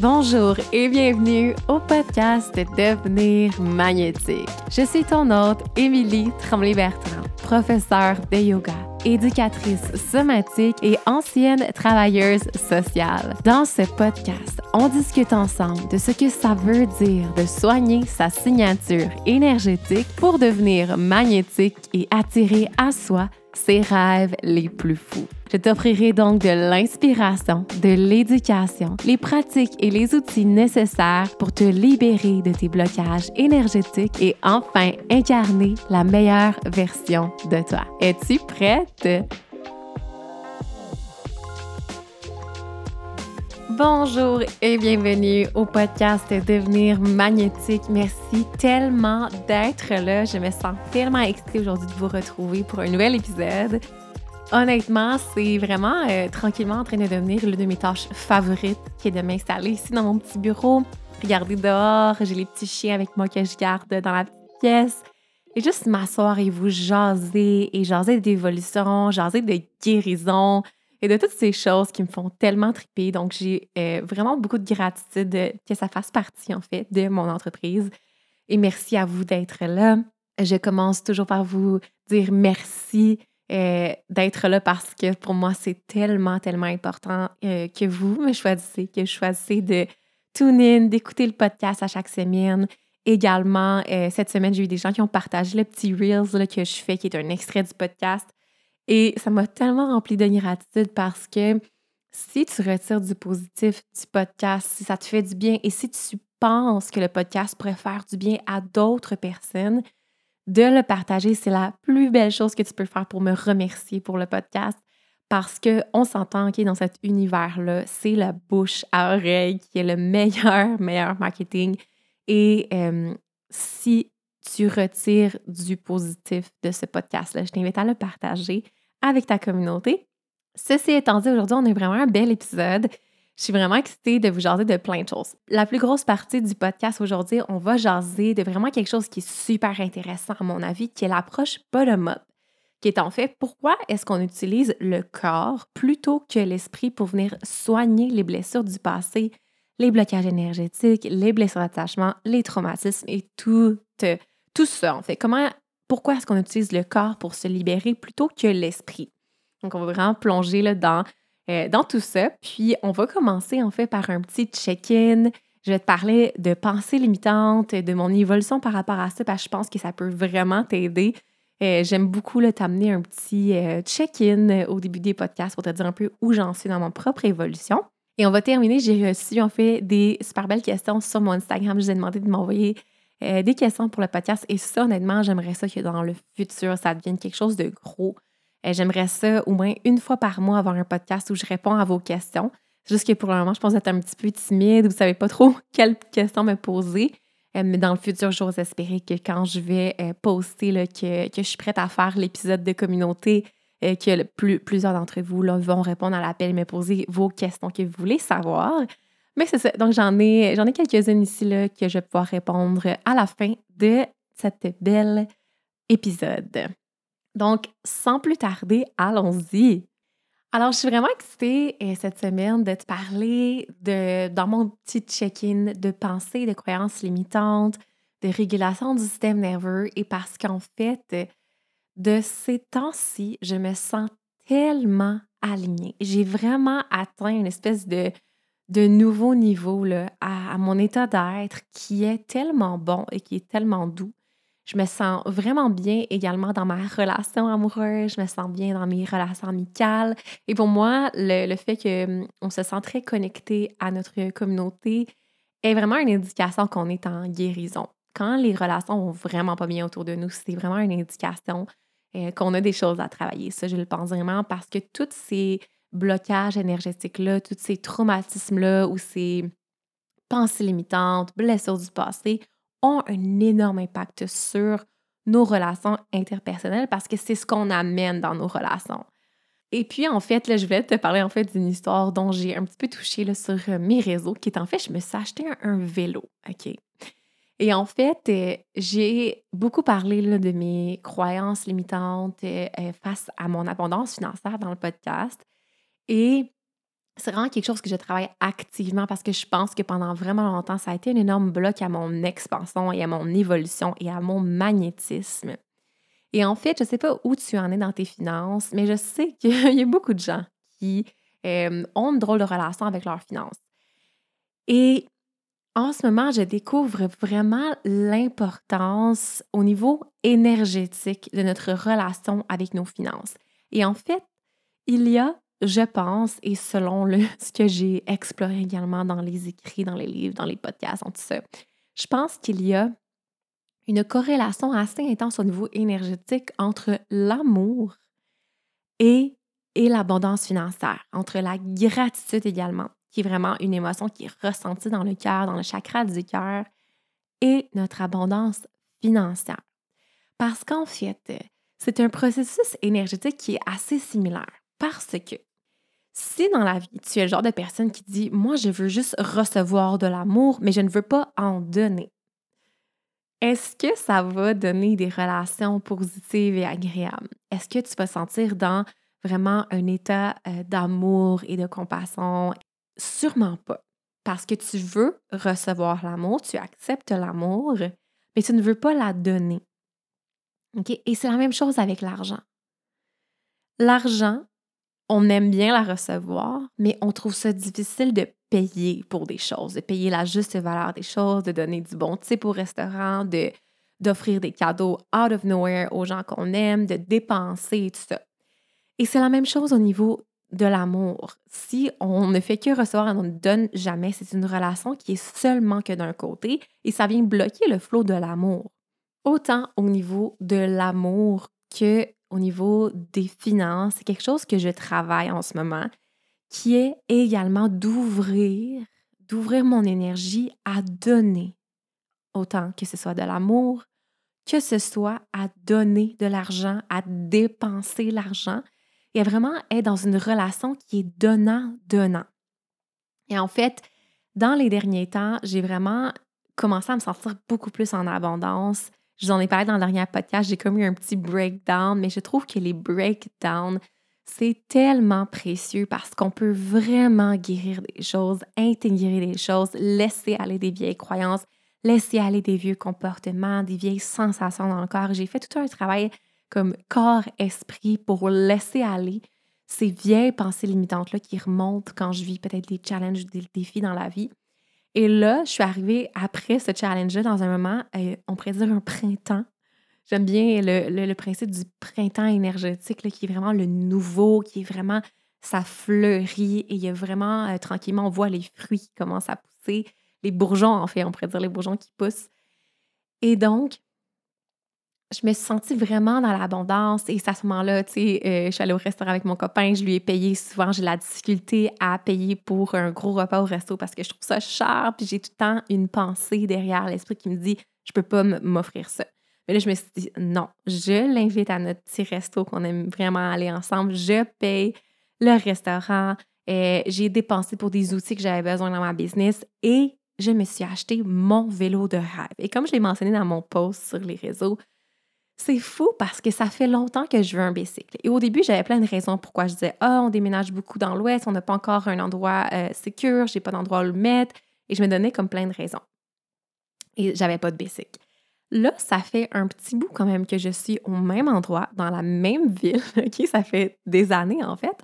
Bonjour et bienvenue au podcast Devenir magnétique. Je suis ton hôte, Émilie Tremblay-Bertrand, professeure de yoga, éducatrice somatique et ancienne travailleuse sociale. Dans ce podcast, on discute ensemble de ce que ça veut dire de soigner sa signature énergétique pour devenir magnétique et attirer à soi ses rêves les plus fous. Je t'offrirai donc de l'inspiration, de l'éducation, les pratiques et les outils nécessaires pour te libérer de tes blocages énergétiques et enfin incarner la meilleure version de toi. Es-tu prête? Bonjour et bienvenue au podcast Devenir magnétique. Merci tellement d'être là. Je me sens tellement excitée aujourd'hui de vous retrouver pour un nouvel épisode. Honnêtement, c'est vraiment euh, tranquillement en train de devenir l'une de mes tâches favorites qui est de m'installer ici dans mon petit bureau, regarder dehors, j'ai les petits chiens avec moi que je garde dans la petite pièce et juste m'asseoir et vous jaser et jaser d'évolution, jaser de guérison, et de toutes ces choses qui me font tellement triper. Donc, j'ai euh, vraiment beaucoup de gratitude que ça fasse partie, en fait, de mon entreprise. Et merci à vous d'être là. Je commence toujours par vous dire merci euh, d'être là parce que pour moi, c'est tellement, tellement important euh, que vous me choisissez, que je choisissez de tune in, d'écouter le podcast à chaque semaine. Également, cette semaine, j'ai eu des gens qui ont partagé le petit Reels que je fais, qui est un extrait du podcast. Et ça m'a tellement rempli de gratitude parce que si tu retires du positif du podcast, si ça te fait du bien et si tu penses que le podcast pourrait faire du bien à d'autres personnes, de le partager, c'est la plus belle chose que tu peux faire pour me remercier pour le podcast parce qu'on s'entend que dans cet univers-là, c'est la bouche à oreille qui est le meilleur, meilleur marketing. Et euh, si tu retires du positif de ce podcast-là. Je t'invite à le partager avec ta communauté. Ceci étant dit, aujourd'hui, on a vraiment un bel épisode. Je suis vraiment excitée de vous jaser de plein de choses. La plus grosse partie du podcast aujourd'hui, on va jaser de vraiment quelque chose qui est super intéressant à mon avis, qui est l'approche bottom-up, qui est en fait pourquoi est-ce qu'on utilise le corps plutôt que l'esprit pour venir soigner les blessures du passé, les blocages énergétiques, les blessures d'attachement, les traumatismes et tout, tout ça, en fait. Comment, pourquoi est-ce qu'on utilise le corps pour se libérer plutôt que l'esprit? Donc, on va vraiment plonger là, dans, euh, dans tout ça. Puis, on va commencer, en fait, par un petit check-in. Je vais te parler de pensées limitantes, de mon évolution par rapport à ça, parce que je pense que ça peut vraiment t'aider. Euh, j'aime beaucoup t'amener un petit euh, check-in au début des podcasts pour te dire un peu où j'en suis dans mon propre évolution. Et on va terminer. J'ai reçu en fait des super belles questions sur mon Instagram. Je vous ai demandé de m'envoyer euh, des questions pour le podcast. Et ça, honnêtement, j'aimerais ça que dans le futur, ça devienne quelque chose de gros. Euh, j'aimerais ça au moins une fois par mois avoir un podcast où je réponds à vos questions. Juste que pour le moment, je pense être un petit peu timide, vous ne savez pas trop quelles questions me poser. Euh, mais dans le futur, j'ose espérer que quand je vais poster que, que, je suis prête à faire l'épisode de communauté, que plusieurs d'entre vous là, vont répondre à l'appel et me poser vos questions que vous voulez savoir. Mais c'est ça. Donc, j'en ai, j'en ai quelques-unes ici là, que je vais pouvoir répondre à la fin de cette belle épisode. Donc, sans plus tarder, allons-y. Alors, je suis vraiment excitée euh, cette semaine de te parler de, dans mon petit check-in de pensée, de croyances limitantes, de régulation du système nerveux et parce qu'en fait, de ces temps-ci, je me sens tellement alignée. J'ai vraiment atteint une espèce de, de nouveaux niveaux là, à, mon état d'être qui est tellement bon et qui est tellement doux. Je me sens vraiment bien également dans ma relation amoureuse, je me sens bien dans mes relations amicales. Et pour moi, le, fait qu'on hum, se sent très connecté à notre communauté est vraiment une indication qu'on est en guérison. Quand les relations vont vraiment pas bien autour de nous, c'est vraiment une indication euh, qu'on a des choses à travailler. Ça, je le pense vraiment parce que toutes ces blocages énergétiques-là, tous ces traumatismes-là ou ces pensées limitantes, blessures du passé ont un énorme impact sur nos relations interpersonnelles parce que c'est ce qu'on amène dans nos relations. Et puis, en fait, là, je vais te parler en fait d'une histoire dont j'ai un petit peu touché là, sur euh, mes réseaux, qui est en fait, je me suis acheté un, vélo, OK? Et en fait, euh, j'ai beaucoup parlé là, de mes croyances limitantes euh, face à mon abondance financière dans le podcast. Et c'est vraiment quelque chose que je travaille activement parce que je pense que pendant vraiment longtemps, ça a été un énorme bloc à mon expansion et à mon évolution et à mon magnétisme. Et en fait, je ne sais pas où tu en es dans tes finances, mais je sais qu'il y a beaucoup de gens qui euh, ont une drôle de relation avec leurs finances. Et en ce moment, je découvre vraiment l'importance au niveau énergétique de notre relation avec nos finances. Et en fait, il y a, je pense, et selon ce que j'ai exploré également dans les écrits, dans les livres, dans les podcasts, en tout ça, je pense qu'il y a une corrélation assez intense au niveau énergétique entre l'amour et, et l'abondance financière, entre la gratitude également qui est vraiment une émotion qui est ressentie dans le cœur, dans le chakra du cœur, et notre abondance financière. Parce qu'en fait, c'est un processus énergétique qui est assez similaire. Parce que si dans la vie, tu es le genre de personne qui dit Moi, je veux juste recevoir de l'amour, mais je ne veux pas en donner, est-ce que ça va donner des relations positives et agréables? Est-ce que tu vas sentir dans vraiment un état euh, d'amour et de compassion? Sûrement pas. Parce que tu veux recevoir l'amour, tu acceptes l'amour, mais tu ne veux pas la donner. Et c'est la même chose avec l'argent. L'argent, on aime bien la recevoir, mais on trouve ça difficile de payer pour des choses, de payer la juste valeur des choses, de donner du bon type au restaurant, de, d'offrir des cadeaux out of nowhere aux gens qu'on aime, de dépenser, tout ça. Et c'est la même chose au niveau de l'amour. Si on ne fait que recevoir et on ne donne jamais, c'est une relation qui est seulement que d'un côté et ça vient bloquer le flot de l'amour. Autant au niveau de l'amour que au niveau des finances, c'est quelque chose que je travaille en ce moment, qui est également d'ouvrir, d'ouvrir mon énergie à donner, autant que ce soit de l'amour, que ce soit à donner de l'argent, à dépenser l'argent, et vraiment être dans une relation qui est donnant-donnant. Et en fait, dans les derniers temps, j'ai vraiment commencé à me sentir beaucoup plus en abondance. Je vous en ai parlé dans le dernier podcast, j'ai comme eu un petit breakdown, mais je trouve que les breakdowns, c'est tellement précieux parce qu'on peut vraiment guérir des choses, intégrer des choses, laisser aller des vieilles croyances, laisser aller des vieux comportements, des vieilles sensations dans le corps. J'ai fait tout un travail comme corps-esprit pour laisser aller ces vieilles pensées limitantes-là qui remontent quand je vis peut-être des challenges, des défis dans la vie. Et là, je suis arrivée après ce challenge-là dans un moment, euh, on pourrait dire un printemps. J'aime bien le, principe du printemps énergétique qui est vraiment le nouveau, qui est vraiment, ça fleurit et il y a vraiment, euh, tranquillement, on voit les fruits qui commencent à pousser, les bourgeons en fait, on pourrait dire les bourgeons qui poussent. Et donc, je me suis sentie vraiment dans l'abondance. Et à ce moment-là, tu sais, euh, je suis allée au restaurant avec mon copain, je lui ai payé souvent, j'ai la difficulté à payer pour un gros repas au resto parce que je trouve ça cher, puis j'ai tout le temps une pensée derrière l'esprit qui me dit, je peux pas m'offrir ça. Mais là, je me suis dit, non, je l'invite à notre petit resto qu'on aime vraiment aller ensemble, je paye le restaurant, euh, j'ai dépensé pour des outils que j'avais besoin dans ma business et je me suis acheté mon vélo de rêve. Et comme je l'ai mentionné dans mon post sur les réseaux, c'est fou parce que ça fait longtemps que je veux un bicycle. Et au début, j'avais plein de raisons pourquoi je disais Ah, on déménage beaucoup dans l'Ouest, on n'a pas encore un endroit euh, sécur, j'ai pas d'endroit où le mettre. Et je me donnais comme plein de raisons. Et j'avais pas de bicycle. Là, ça fait un petit bout quand même que je suis au même endroit, dans la même ville, OK? Ça fait des années en fait.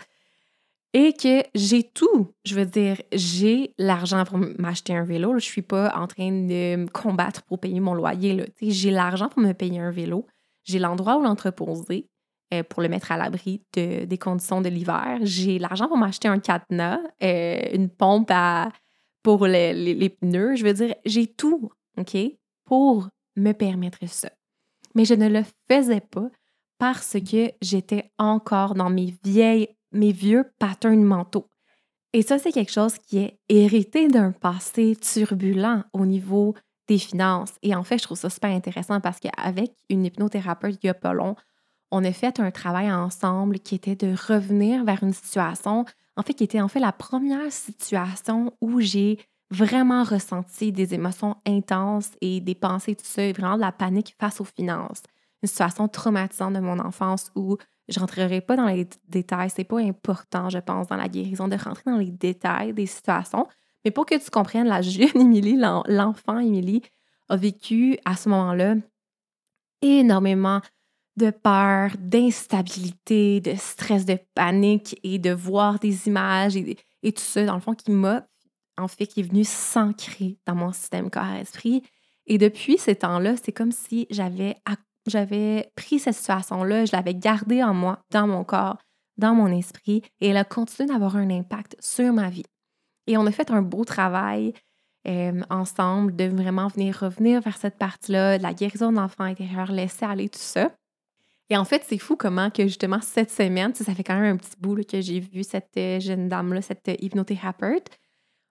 Et que j'ai tout. Je veux dire, j'ai l'argent pour m'acheter un vélo. Je suis pas en train de me combattre pour payer mon loyer. J'ai l'argent pour me payer un vélo. J'ai l'endroit où l'entreposer euh, pour le mettre à l'abri des conditions de l'hiver. J'ai l'argent pour m'acheter un cadenas, euh, une pompe pour les, pneus. Je veux dire, j'ai tout, pour me permettre ça. Mais je ne le faisais pas parce que j'étais encore dans mes vieilles, mes vieux patterns. Et ça, c'est quelque chose qui est hérité d'un passé turbulent au niveau finances. Et en fait, je trouve ça super intéressant parce qu'avec une hypnothérapeute il y a pas long, on a fait un travail ensemble qui était de revenir vers une situation, en fait, qui était en fait la première situation où j'ai vraiment ressenti des émotions intenses et des pensées, tout ça, et vraiment de la panique face aux finances. Une situation traumatisante de mon enfance où Je rentrerai pas dans les détails, c'est pas important, je pense, dans la guérison de rentrer dans les détails des situations, mais pour que tu comprennes, la jeune Émilie, l'enfant Émilie, a vécu à ce moment-là énormément de peur, d'instabilité, de stress, de panique et de voir des images et, tout ça, dans le fond, qui m'a, en fait, qui est venu s'ancrer dans mon système corps-esprit. Et depuis ces temps-là, c'est comme si j'avais, j'avais pris cette situation-là, je l'avais gardée en moi, dans mon corps, dans mon esprit, et elle a continué d'avoir un impact sur ma vie. Et on a fait un beau travail euh, ensemble de vraiment venir revenir vers cette partie-là, de la guérison de l'enfant intérieur, laisser aller tout ça. Et en fait, c'est fou comment que justement cette semaine, ça fait quand même un petit bout que j'ai vu cette euh, jeune dame-là, cette euh, hypnothérapeute,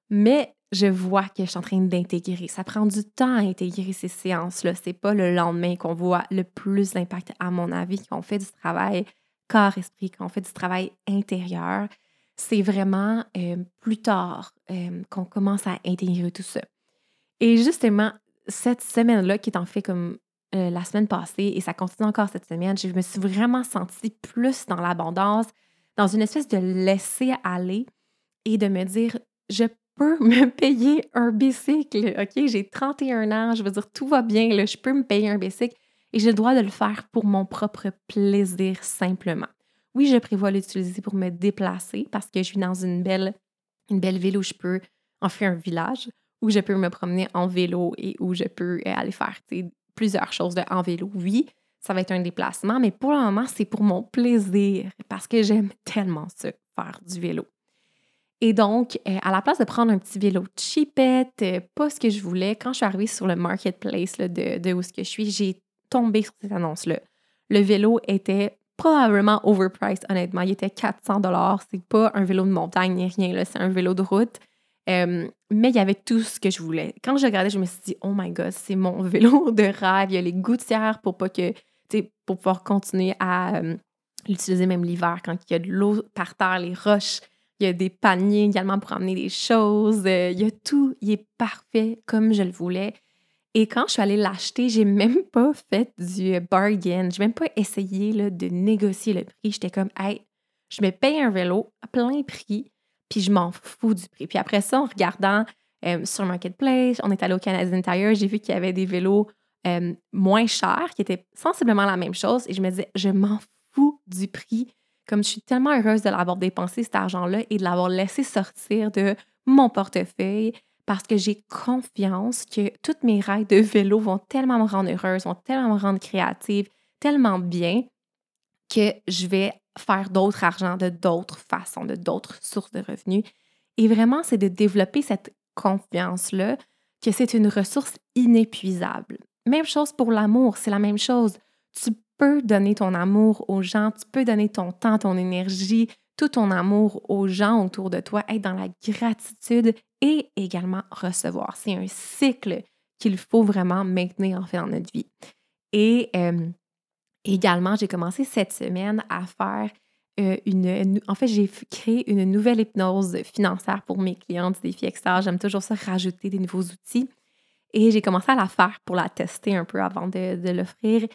mais je vois que je suis en train d'intégrer. Ça prend du temps à intégrer ces séances-là. C'est pas le lendemain qu'on voit le plus d'impact, à mon avis, qu'on fait du travail corps-esprit, qu'on fait du travail intérieur. C'est vraiment euh, plus tard qu'on commence à intégrer tout ça. Et justement, cette semaine-là, qui est en fait comme euh, la semaine passée et ça continue encore cette semaine, je me suis vraiment sentie plus dans l'abondance, dans une espèce de laisser aller et de me dire, je peux me payer un bicycle, OK? J'ai 31 ans, je veux dire, tout va bien, là, je peux me payer un bicycle et j'ai le droit de le faire pour mon propre plaisir simplement. Oui, je prévois l'utiliser pour me déplacer parce que je suis dans une belle, une belle ville où je peux en faire un village, où je peux me promener en vélo et où je peux euh, aller faire plusieurs choses en vélo. Oui, ça va être un déplacement, mais pour le moment, c'est pour mon plaisir parce que j'aime tellement ça, faire du vélo. Et donc, euh, à la place de prendre un petit vélo cheapette, euh, pas ce que je voulais, quand je suis arrivée sur le marketplace de, de où ce que je suis, j'ai tombé sur cette annonce-là. Le vélo était probablement overpriced, honnêtement. Il était 400 dollars. C'est pas un vélo de montagne ni rien, c'est un vélo de route. Euh, mais il y avait tout ce que je voulais. Quand je regardais, je me suis dit, oh my god, c'est mon vélo de rêve. Il y a les gouttières pour pas que, pour pouvoir continuer à euh, l'utiliser même l'hiver quand il y a de l'eau par terre, les roches. Il y a des paniers également pour emmener des choses. Euh, il y a tout. Il est parfait comme je le voulais. Et quand je suis allée l'acheter, j'ai même pas fait du bargain. J'ai même pas essayé là, de négocier le prix. J'étais comme, hey, je me paye un vélo à plein prix puis je m'en fous du prix. Puis après ça, en regardant euh, sur Marketplace, on est allé au Canadian Tire, j'ai vu qu'il y avait des vélos euh, moins chers, qui étaient sensiblement la même chose, et je me disais, je m'en fous du prix. Comme je suis tellement heureuse de l'avoir dépensé cet argent-là et de l'avoir laissé sortir de mon portefeuille parce que j'ai confiance que toutes mes raids de vélo vont tellement me rendre heureuse, vont tellement me rendre créative, tellement bien que je vais faire d'autres argent de d'autres façons, de d'autres sources de revenus. Et vraiment, c'est de développer cette confiance-là que c'est une ressource inépuisable. Même chose pour l'amour, c'est la même chose. Tu peux donner ton amour aux gens, tu peux donner ton temps, ton énergie, tout ton amour aux gens autour de toi, être dans la gratitude et également recevoir. C'est un cycle qu'il faut vraiment maintenir en fait dans notre vie. Et euh, également, j'ai commencé cette semaine à faire euh, une, En fait, j'ai créé une nouvelle hypnose financière pour mes clients du défi Extra. J'aime toujours ça, rajouter des nouveaux outils. Et j'ai commencé à la faire pour la tester un peu avant de, l'offrir.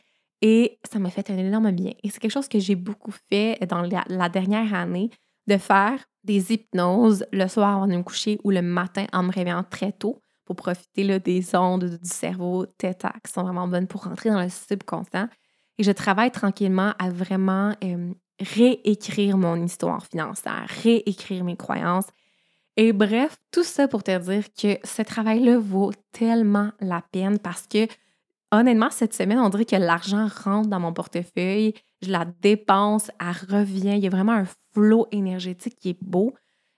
Et ça m'a fait un énorme bien. Et c'est quelque chose que j'ai beaucoup fait dans la, dernière année, de faire des hypnoses le soir avant de me coucher ou le matin en me réveillant très tôt pour profiter là, des ondes du cerveau Theta qui sont vraiment bonnes pour rentrer dans le subconscient. Et je travaille tranquillement à vraiment euh, réécrire mon histoire financière, réécrire mes croyances. Et bref, tout ça pour te dire que ce travail-là vaut tellement la peine parce que honnêtement, cette semaine, on dirait que l'argent rentre dans mon portefeuille, je la dépense, elle revient. Il y a vraiment un flot énergétique qui est beau.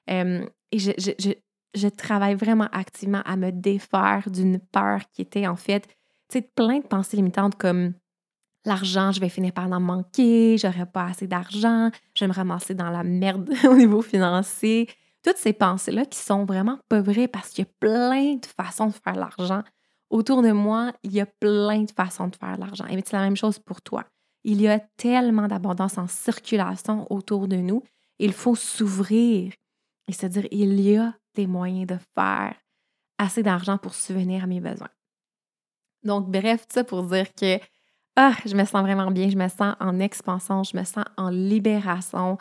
Et je, je, je, travaille vraiment activement à me défaire d'une peur qui était en fait, tu sais, plein de pensées limitantes comme l'argent, je vais finir par en manquer, j'aurai pas assez d'argent, je vais me ramasser dans la merde au niveau financier. Toutes ces pensées-là qui sont vraiment pas vraies parce qu'il y a plein de façons de faire l'argent. Autour de moi, il y a plein de façons de faire l'argent. Et c'est la même chose pour toi. Il y a tellement d'abondance en circulation autour de nous. Il faut s'ouvrir et se dire, il y a des moyens de faire assez d'argent pour subvenir à mes besoins. Donc, bref, tout ça pour dire que ah, je me sens vraiment bien, je me sens en expansion, je me sens en libération.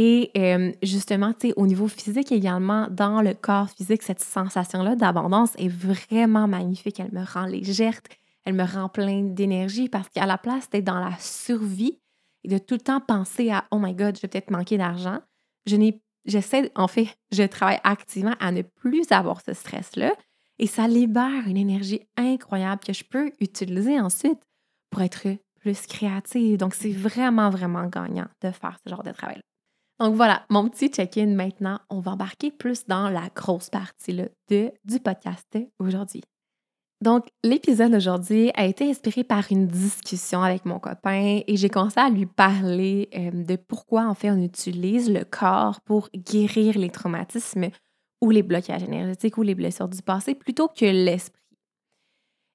Et euh, justement, tu sais, au niveau physique également, dans le corps physique, cette sensation-là d'abondance est vraiment magnifique. Elle me rend légère, elle me rend pleine d'énergie parce qu'à la place d'être dans la survie et de tout le temps penser à Oh my God, je vais peut-être manquer d'argent, je j'essaie, en fait, je travaille activement à ne plus avoir ce stress-là et ça libère une énergie incroyable que je peux utiliser ensuite pour être plus créative. Donc, c'est vraiment, vraiment gagnant de faire ce genre de travail. Donc voilà, mon petit check-in maintenant, on va embarquer plus dans la grosse partie du podcast aujourd'hui. Donc, l'épisode d'aujourd'hui a été inspiré par une discussion avec mon copain et j'ai commencé à lui parler euh, de pourquoi, en fait, on utilise le corps pour guérir les traumatismes ou les blocages énergétiques ou les blessures du passé plutôt que l'esprit.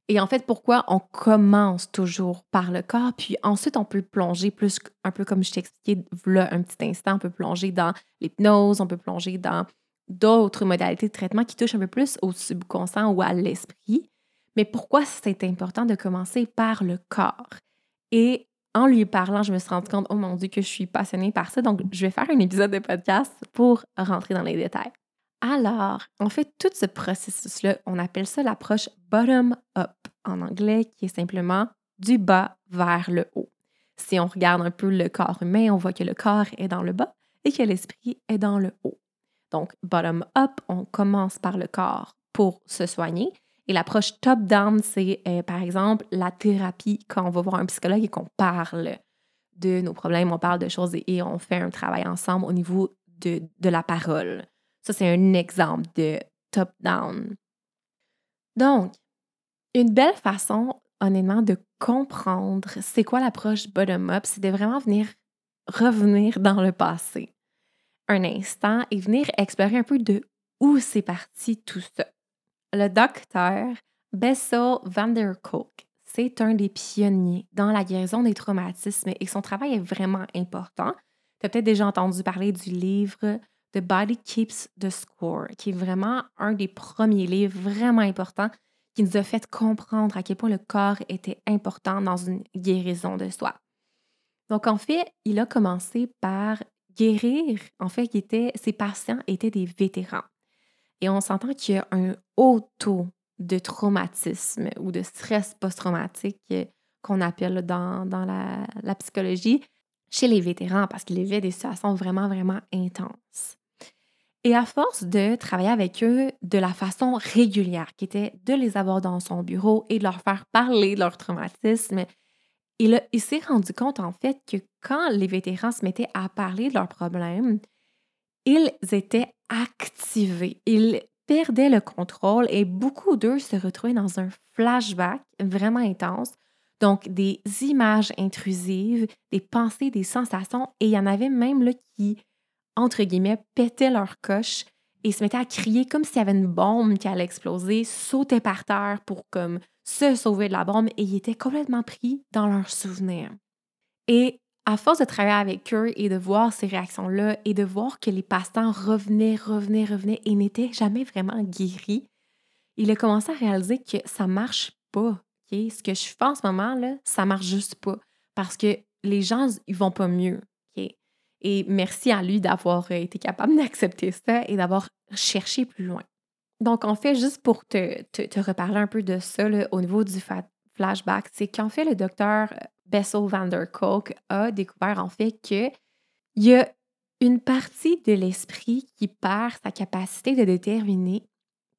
Et en fait, pourquoi on commence toujours par le corps, puis ensuite on peut plonger plus, un peu comme je t'ai expliqué là un petit instant, on peut plonger dans l'hypnose, on peut plonger dans d'autres modalités de traitement qui touchent un peu plus au subconscient ou à l'esprit. Mais pourquoi c'est important de commencer par le corps? Et en lui parlant, je me suis rendu compte, oh mon Dieu, que je suis passionnée par ça. Donc, je vais faire un épisode de podcast pour rentrer dans les détails. Alors, en fait, tout ce processus-là, on appelle ça l'approche bottom-up en anglais, qui est simplement du bas vers le haut. Si on regarde un peu le corps humain, on voit que le corps est dans le bas et que l'esprit est dans le haut. Donc, bottom-up, on commence par le corps pour se soigner et l'approche top-down, c'est euh, par exemple la thérapie quand on va voir un psychologue et qu'on parle de nos problèmes, on parle de choses et, on fait un travail ensemble au niveau de la parole. Ça, c'est un exemple de top-down. Donc, une belle façon, honnêtement, de comprendre c'est quoi l'approche bottom-up, c'est de vraiment venir revenir dans le passé un instant et venir explorer un peu de où c'est parti tout ça. Le docteur Bessel van der Kolk, c'est un des pionniers dans la guérison des traumatismes et son travail est vraiment important. Tu as peut-être déjà entendu parler du livre The Body Keeps the Score, qui est vraiment un des premiers livres vraiment importants qui nous a fait comprendre à quel point le corps était important dans une guérison de soi. Donc, en fait, il a commencé par guérir, en fait, ses patients étaient des vétérans. Et on s'entend qu'il y a un haut taux de traumatisme ou de stress post-traumatique qu'on appelle dans, la, psychologie chez les vétérans parce qu'ils vivaient des situations vraiment, vraiment intenses. Et à force de travailler avec eux de la façon régulière, qui était de les avoir dans son bureau et de leur faire parler de leur traumatisme, il, il s'est rendu compte en fait que quand les vétérans se mettaient à parler de leurs problèmes, ils étaient activés, ils perdaient le contrôle et beaucoup d'eux se retrouvaient dans un flashback vraiment intense. Donc, des images intrusives, des pensées, des sensations. Et il y en avait même là, qui, entre guillemets, pétaient leur coche et se mettaient à crier comme s'il y avait une bombe qui allait exploser, sautaient par terre pour comme se sauver de la bombe et ils étaient complètement pris dans leurs souvenirs. Et à force de travailler avec eux et de voir ces réactions-là et de voir que les patients revenaient, revenaient, revenaient et n'étaient jamais vraiment guéris, il a commencé à réaliser que ça marche pas. Ce que je fais en ce moment, là, ça marche juste pas parce que les gens, ils vont pas mieux. Et merci à lui d'avoir été capable d'accepter ça et d'avoir cherché plus loin. Donc, en fait, juste pour te, te, reparler un peu de ça au niveau du flashback, c'est qu'en fait, le docteur Bessel van der Kolk a découvert en fait qu'il y a une partie de l'esprit qui perd sa capacité de déterminer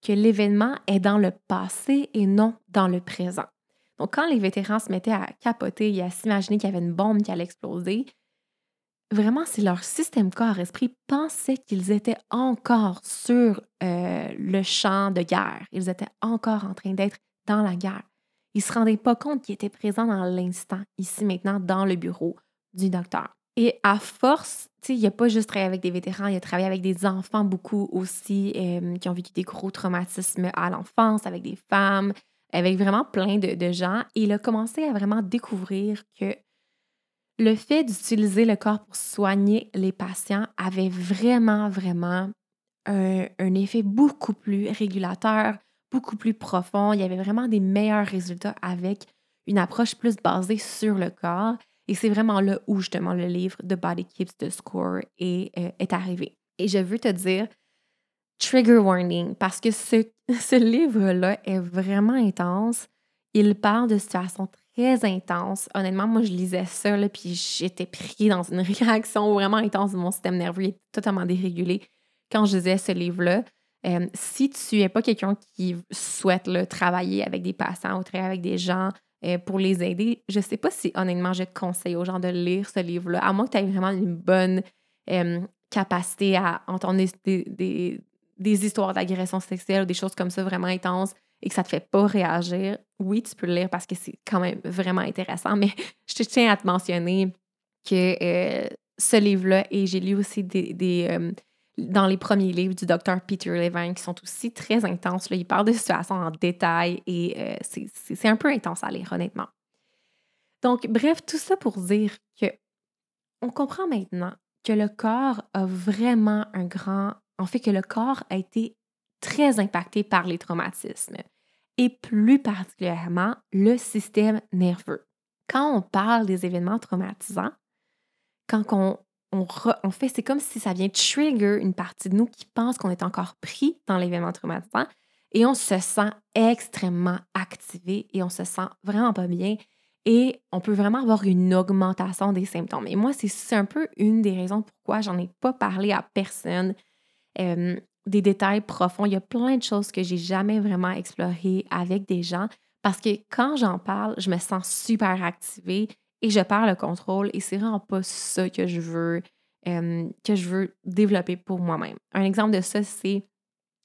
que l'événement est dans le passé et non dans le présent. Donc, quand les vétérans se mettaient à capoter et à s'imaginer qu'il y avait une bombe qui allait exploser, vraiment, c'est leur système corps-esprit pensait qu'ils étaient encore sur euh, le champ de guerre. Ils étaient encore en train d'être dans la guerre. Il ne se rendait pas compte qu'il était présent dans l'instant, ici maintenant, dans le bureau du docteur. Et à force, il n'a pas juste travaillé avec des vétérans, il a travaillé avec des enfants beaucoup aussi euh, qui ont vécu des gros traumatismes à l'enfance, avec des femmes, avec vraiment plein de, gens. Et il a commencé à vraiment découvrir que le fait d'utiliser le corps pour soigner les patients avait vraiment, vraiment un effet beaucoup plus régulateur, beaucoup plus profond. Il y avait vraiment des meilleurs résultats avec une approche plus basée sur le corps. Et c'est vraiment là où justement le livre The Body Keeps the Score est, euh, est arrivé. Et je veux te dire, trigger warning, parce que ce, ce livre-là est vraiment intense. Il parle de situations très intenses. Honnêtement, moi, je lisais ça, là, puis j'étais pris dans une réaction vraiment intense. Mon système nerveux est totalement dérégulé quand je lisais ce livre-là. Euh, si tu n'es pas quelqu'un qui souhaite travailler avec des patients ou travailler avec des gens euh, pour les aider, je ne sais pas si honnêtement je conseille aux gens de lire ce livre-là, à moins que tu aies vraiment une bonne euh, capacité à entendre des, des, histoires d'agression sexuelle ou des choses comme ça vraiment intenses et que ça ne te fait pas réagir. Oui, tu peux le lire parce que c'est quand même vraiment intéressant, mais je tiens à te mentionner que ce livre-là, et j'ai lu aussi des, dans les premiers livres du docteur Peter Levine qui sont aussi très intenses. Là. Il parle de situations en détail et euh, c'est un peu intense à lire, honnêtement. Donc, bref, tout ça pour dire que on comprend maintenant que le corps a vraiment un grand. En fait, que le corps a été très impacté par les traumatismes et plus particulièrement le système nerveux. Quand on parle des événements traumatisants, quand on on, fait, c'est comme si ça vient trigger une partie de nous qui pense qu'on est encore pris dans l'événement traumatisant et on se sent extrêmement activé et on se sent vraiment pas bien et on peut vraiment avoir une augmentation des symptômes. Et moi, c'est un peu une des raisons pourquoi j'en ai pas parlé à personne. Euh, des détails profonds. Il y a plein de choses que j'ai jamais vraiment explorées avec des gens parce que quand j'en parle, je me sens super activée et je perds le contrôle et c'est vraiment pas ça que je veux, que je veux développer pour moi-même. Un exemple de ça, c'est,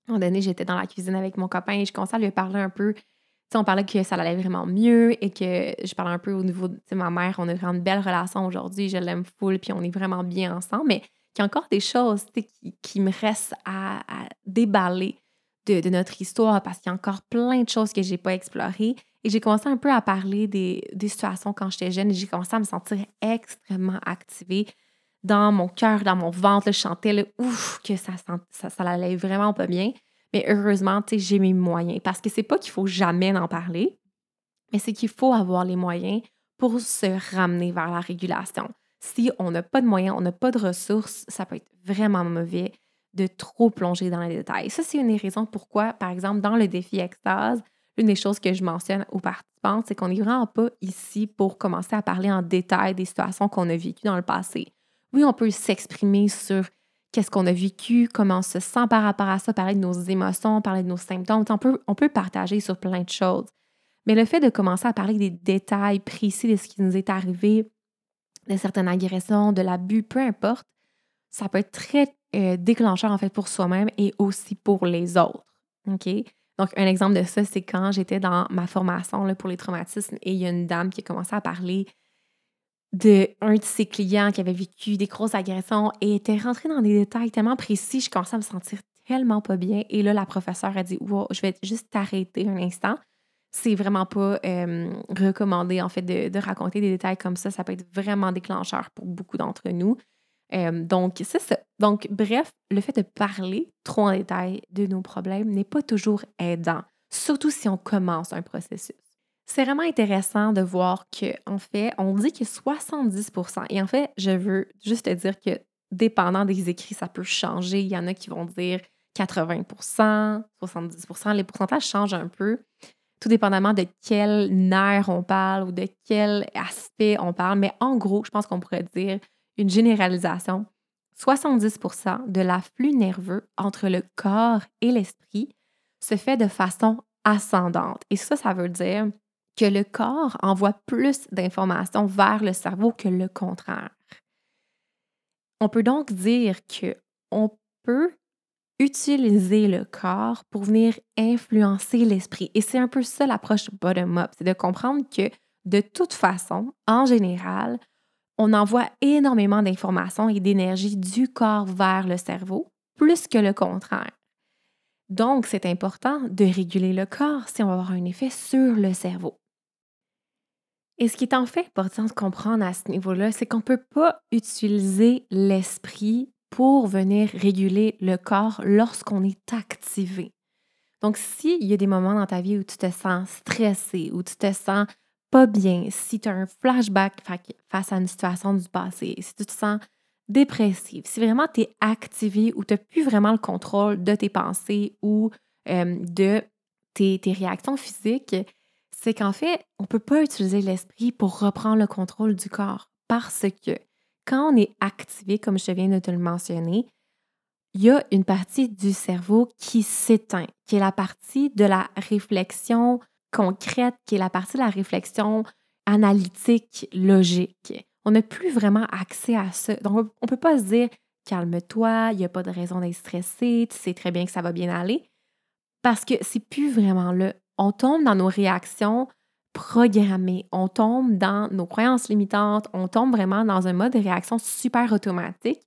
un moment j'étais dans la cuisine avec mon copain et je commençais à lui parler un peu. sais, on parlait que ça allait vraiment mieux et que je parlais un peu au niveau de ma mère. On a vraiment une belle relation aujourd'hui, je l'aime full, puis on est vraiment bien ensemble. Mais qu'il y a encore des choses qui, qui, me restent à, déballer de, notre histoire parce qu'il y a encore plein de choses que j'ai pas explorées. Et j'ai commencé un peu à parler des, situations quand j'étais jeune et j'ai commencé à me sentir extrêmement activée dans mon cœur, dans mon ventre. je chantais le ouf, que ça, ça, ça, allait vraiment pas bien. Mais heureusement, j'ai mes moyens. Parce que c'est pas qu'il faut jamais en parler, mais c'est qu'il faut avoir les moyens pour se ramener vers la régulation. Si on n'a pas de moyens, on n'a pas de ressources, ça peut être vraiment mauvais de trop plonger dans les détails. Ça, c'est une des raisons pourquoi, par exemple, dans le défi extase, une des choses que je mentionne aux participants, c'est qu'on n'est vraiment pas ici pour commencer à parler en détail des situations qu'on a vécues dans le passé. Oui, on peut s'exprimer sur qu'est-ce qu'on a vécu, comment on se sent par rapport à ça, parler de nos émotions, parler de nos symptômes. On peut, on peut partager sur plein de choses. Mais le fait de commencer à parler des détails précis de ce qui nous est arrivé, de certaines agressions, de l'abus, peu importe, ça peut être très euh, déclencheur en fait pour soi-même et aussi pour les autres. OK? Donc, un exemple de ça, c'est quand j'étais dans ma formation là, pour les traumatismes et il y a une dame qui a commencé à parler d'un de, de ses clients qui avait vécu des grosses agressions et était rentrée dans des détails tellement précis, je commençais à me sentir tellement pas bien. Et là, la professeure a dit Wow, je vais juste t'arrêter un instant. C'est vraiment pas euh, recommandé, en fait, de, raconter des détails comme ça. Ça peut être vraiment déclencheur pour beaucoup d'entre nous. Euh, donc, c'est ça. Donc, bref, le fait de parler trop en détail de nos problèmes n'est pas toujours aidant, surtout si on commence un processus. C'est vraiment intéressant de voir qu'en fait, on dit que 70% et en fait, je veux juste te dire que dépendant des écrits, ça peut changer. Il y en a qui vont dire 80% 70% les pourcentages changent un peu, tout dépendamment de quel nerf on parle ou de quel aspect on parle. Mais en gros, je pense qu'on pourrait dire une généralisation, 70% de l'afflux nerveux entre le corps et l'esprit se fait de façon ascendante. Et ça, ça veut dire que le corps envoie plus d'informations vers le cerveau que le contraire. On peut donc dire que on peut utiliser le corps pour venir influencer l'esprit. Et c'est un peu ça l'approche bottom-up, c'est de comprendre que de toute façon, en général, on envoie énormément d'informations et d'énergie du corps vers le cerveau, plus que le contraire. Donc, c'est important de réguler le corps si on va avoir un effet sur le cerveau. Et ce qui est en fait important de comprendre à ce niveau-là, c'est qu'on ne peut pas utiliser l'esprit pour venir réguler le corps lorsqu'on est activé. Donc, s'il y a des moments dans ta vie où tu te sens stressé, où tu te sens pas bien, si tu as un flashback face à une situation du passé, si tu te sens dépressive, si vraiment tu es activé ou tu n'as plus vraiment le contrôle de tes pensées ou de tes, tes, réactions physiques, c'est qu'en fait, on ne peut pas utiliser l'esprit pour reprendre le contrôle du corps parce que quand on est activé, comme je viens de te le mentionner, il y a une partie du cerveau qui s'éteint, qui est la partie de la réflexion concrète, qui est la partie de la réflexion analytique, logique. On n'a plus vraiment accès à ça. Donc, on ne peut pas se dire calme-toi, il n'y a pas de raison d'être stressé, tu sais très bien que ça va bien aller, parce que c'est plus vraiment là. On tombe dans nos réactions programmées, on tombe dans nos croyances limitantes, on tombe vraiment dans un mode de réaction super automatique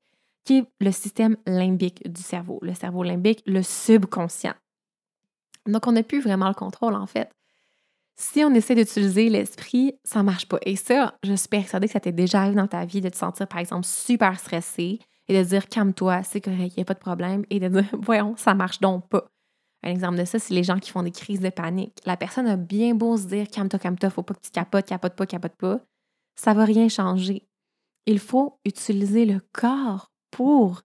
qui est le système limbique du cerveau, le cerveau limbique, le subconscient. Donc, on n'a plus vraiment le contrôle, en fait. Si on essaie d'utiliser l'esprit, ça ne marche pas. Et ça, je suis persuadée que ça t'est déjà arrivé dans ta vie de te sentir, par exemple, super stressé et de dire calme-toi, c'est correct, il n'y a pas de problème, et de dire voyons, ça marche donc pas. Un exemple de ça, c'est les gens qui font des crises de panique. La personne a bien beau se dire calme-toi, calme-toi, faut pas que tu capotes, capote pas, capote pas. Ça va rien changer. Il faut utiliser le corps pour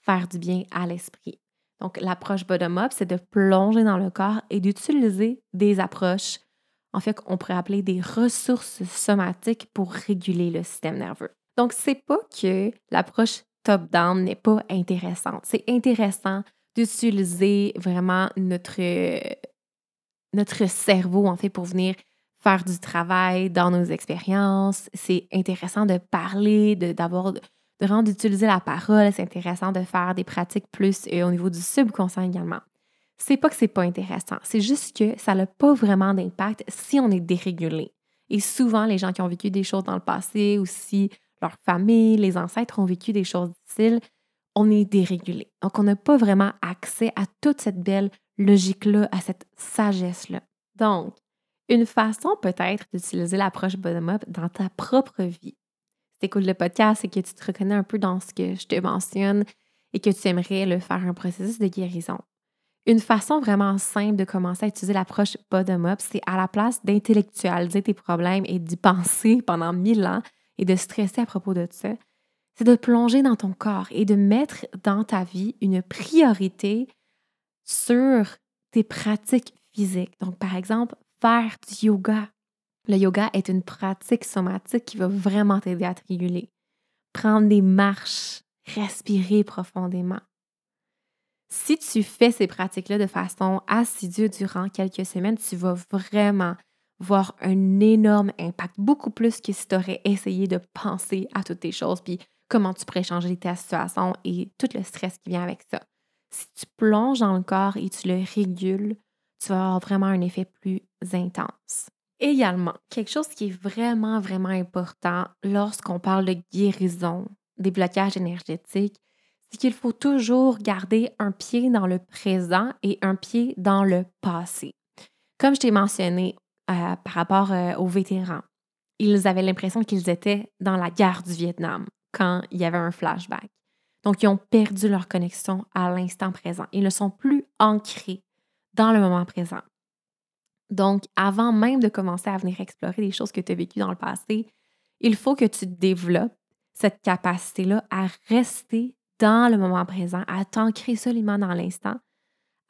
faire du bien à l'esprit. Donc, l'approche bottom-up, c'est de plonger dans le corps et d'utiliser des approches, en fait, qu'on pourrait appeler des ressources somatiques pour réguler le système nerveux. Donc, c'est pas que l'approche top-down n'est pas intéressante. C'est intéressant d'utiliser vraiment notre, notre cerveau, en fait, pour venir faire du travail dans nos expériences. C'est intéressant de parler, d'avoir de vraiment d'utiliser la parole. C'est intéressant de faire des pratiques plus euh, au niveau du subconscient également. C'est pas que c'est pas intéressant, c'est juste que ça n'a pas vraiment d'impact si on est dérégulé. Et souvent, les gens qui ont vécu des choses dans le passé ou si leur famille, les ancêtres ont vécu des choses difficiles, on est dérégulé. Donc, on n'a pas vraiment accès à toute cette belle logique-là, à cette sagesse-là. Donc, une façon peut-être d'utiliser l'approche bottom-up dans ta propre vie, écoutes le podcast et que tu te reconnais un peu dans ce que je te mentionne et que tu aimerais le faire un processus de guérison. Une façon vraiment simple de commencer à utiliser l'approche bottom-up, c'est à la place d'intellectualiser tes problèmes et d'y penser pendant mille ans et de stresser à propos de ça, c'est de plonger dans ton corps et de mettre dans ta vie une priorité sur tes pratiques physiques. Donc, par exemple, faire du yoga, le yoga est une pratique somatique qui va vraiment t'aider à te réguler. Prendre des marches, respirer profondément. Si tu fais ces pratiques-là de façon assidue durant quelques semaines, tu vas vraiment voir un énorme impact, beaucoup plus que si tu aurais essayé de penser à toutes tes choses, puis comment tu pourrais changer ta situation et tout le stress qui vient avec ça. Si tu plonges dans le corps et tu le régules, tu vas avoir vraiment un effet plus intense. Également, quelque chose qui est vraiment, vraiment important lorsqu'on parle de guérison des blocages énergétiques, c'est qu'il faut toujours garder un pied dans le présent et un pied dans le passé. Comme je t'ai mentionné euh, par rapport euh, aux vétérans, ils avaient l'impression qu'ils étaient dans la guerre du Vietnam quand il y avait un flashback. Donc, ils ont perdu leur connexion à l'instant présent. Ils ne sont plus ancrés dans le moment présent. Donc, avant même de commencer à venir explorer des choses que tu as vécues dans le passé, il faut que tu développes cette capacité-là à rester dans le moment présent, à t'ancrer seulement dans l'instant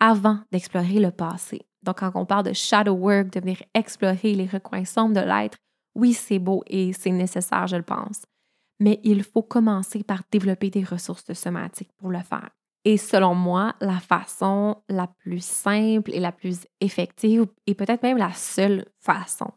avant d'explorer le passé. Donc, quand on parle de shadow work, de venir explorer les recoins sombres de l'être, oui, c'est beau et c'est nécessaire, je le pense. Mais il faut commencer par développer des ressources somatiques pour le faire. Et selon moi, la façon la plus simple et la plus effective, et peut-être même la seule façon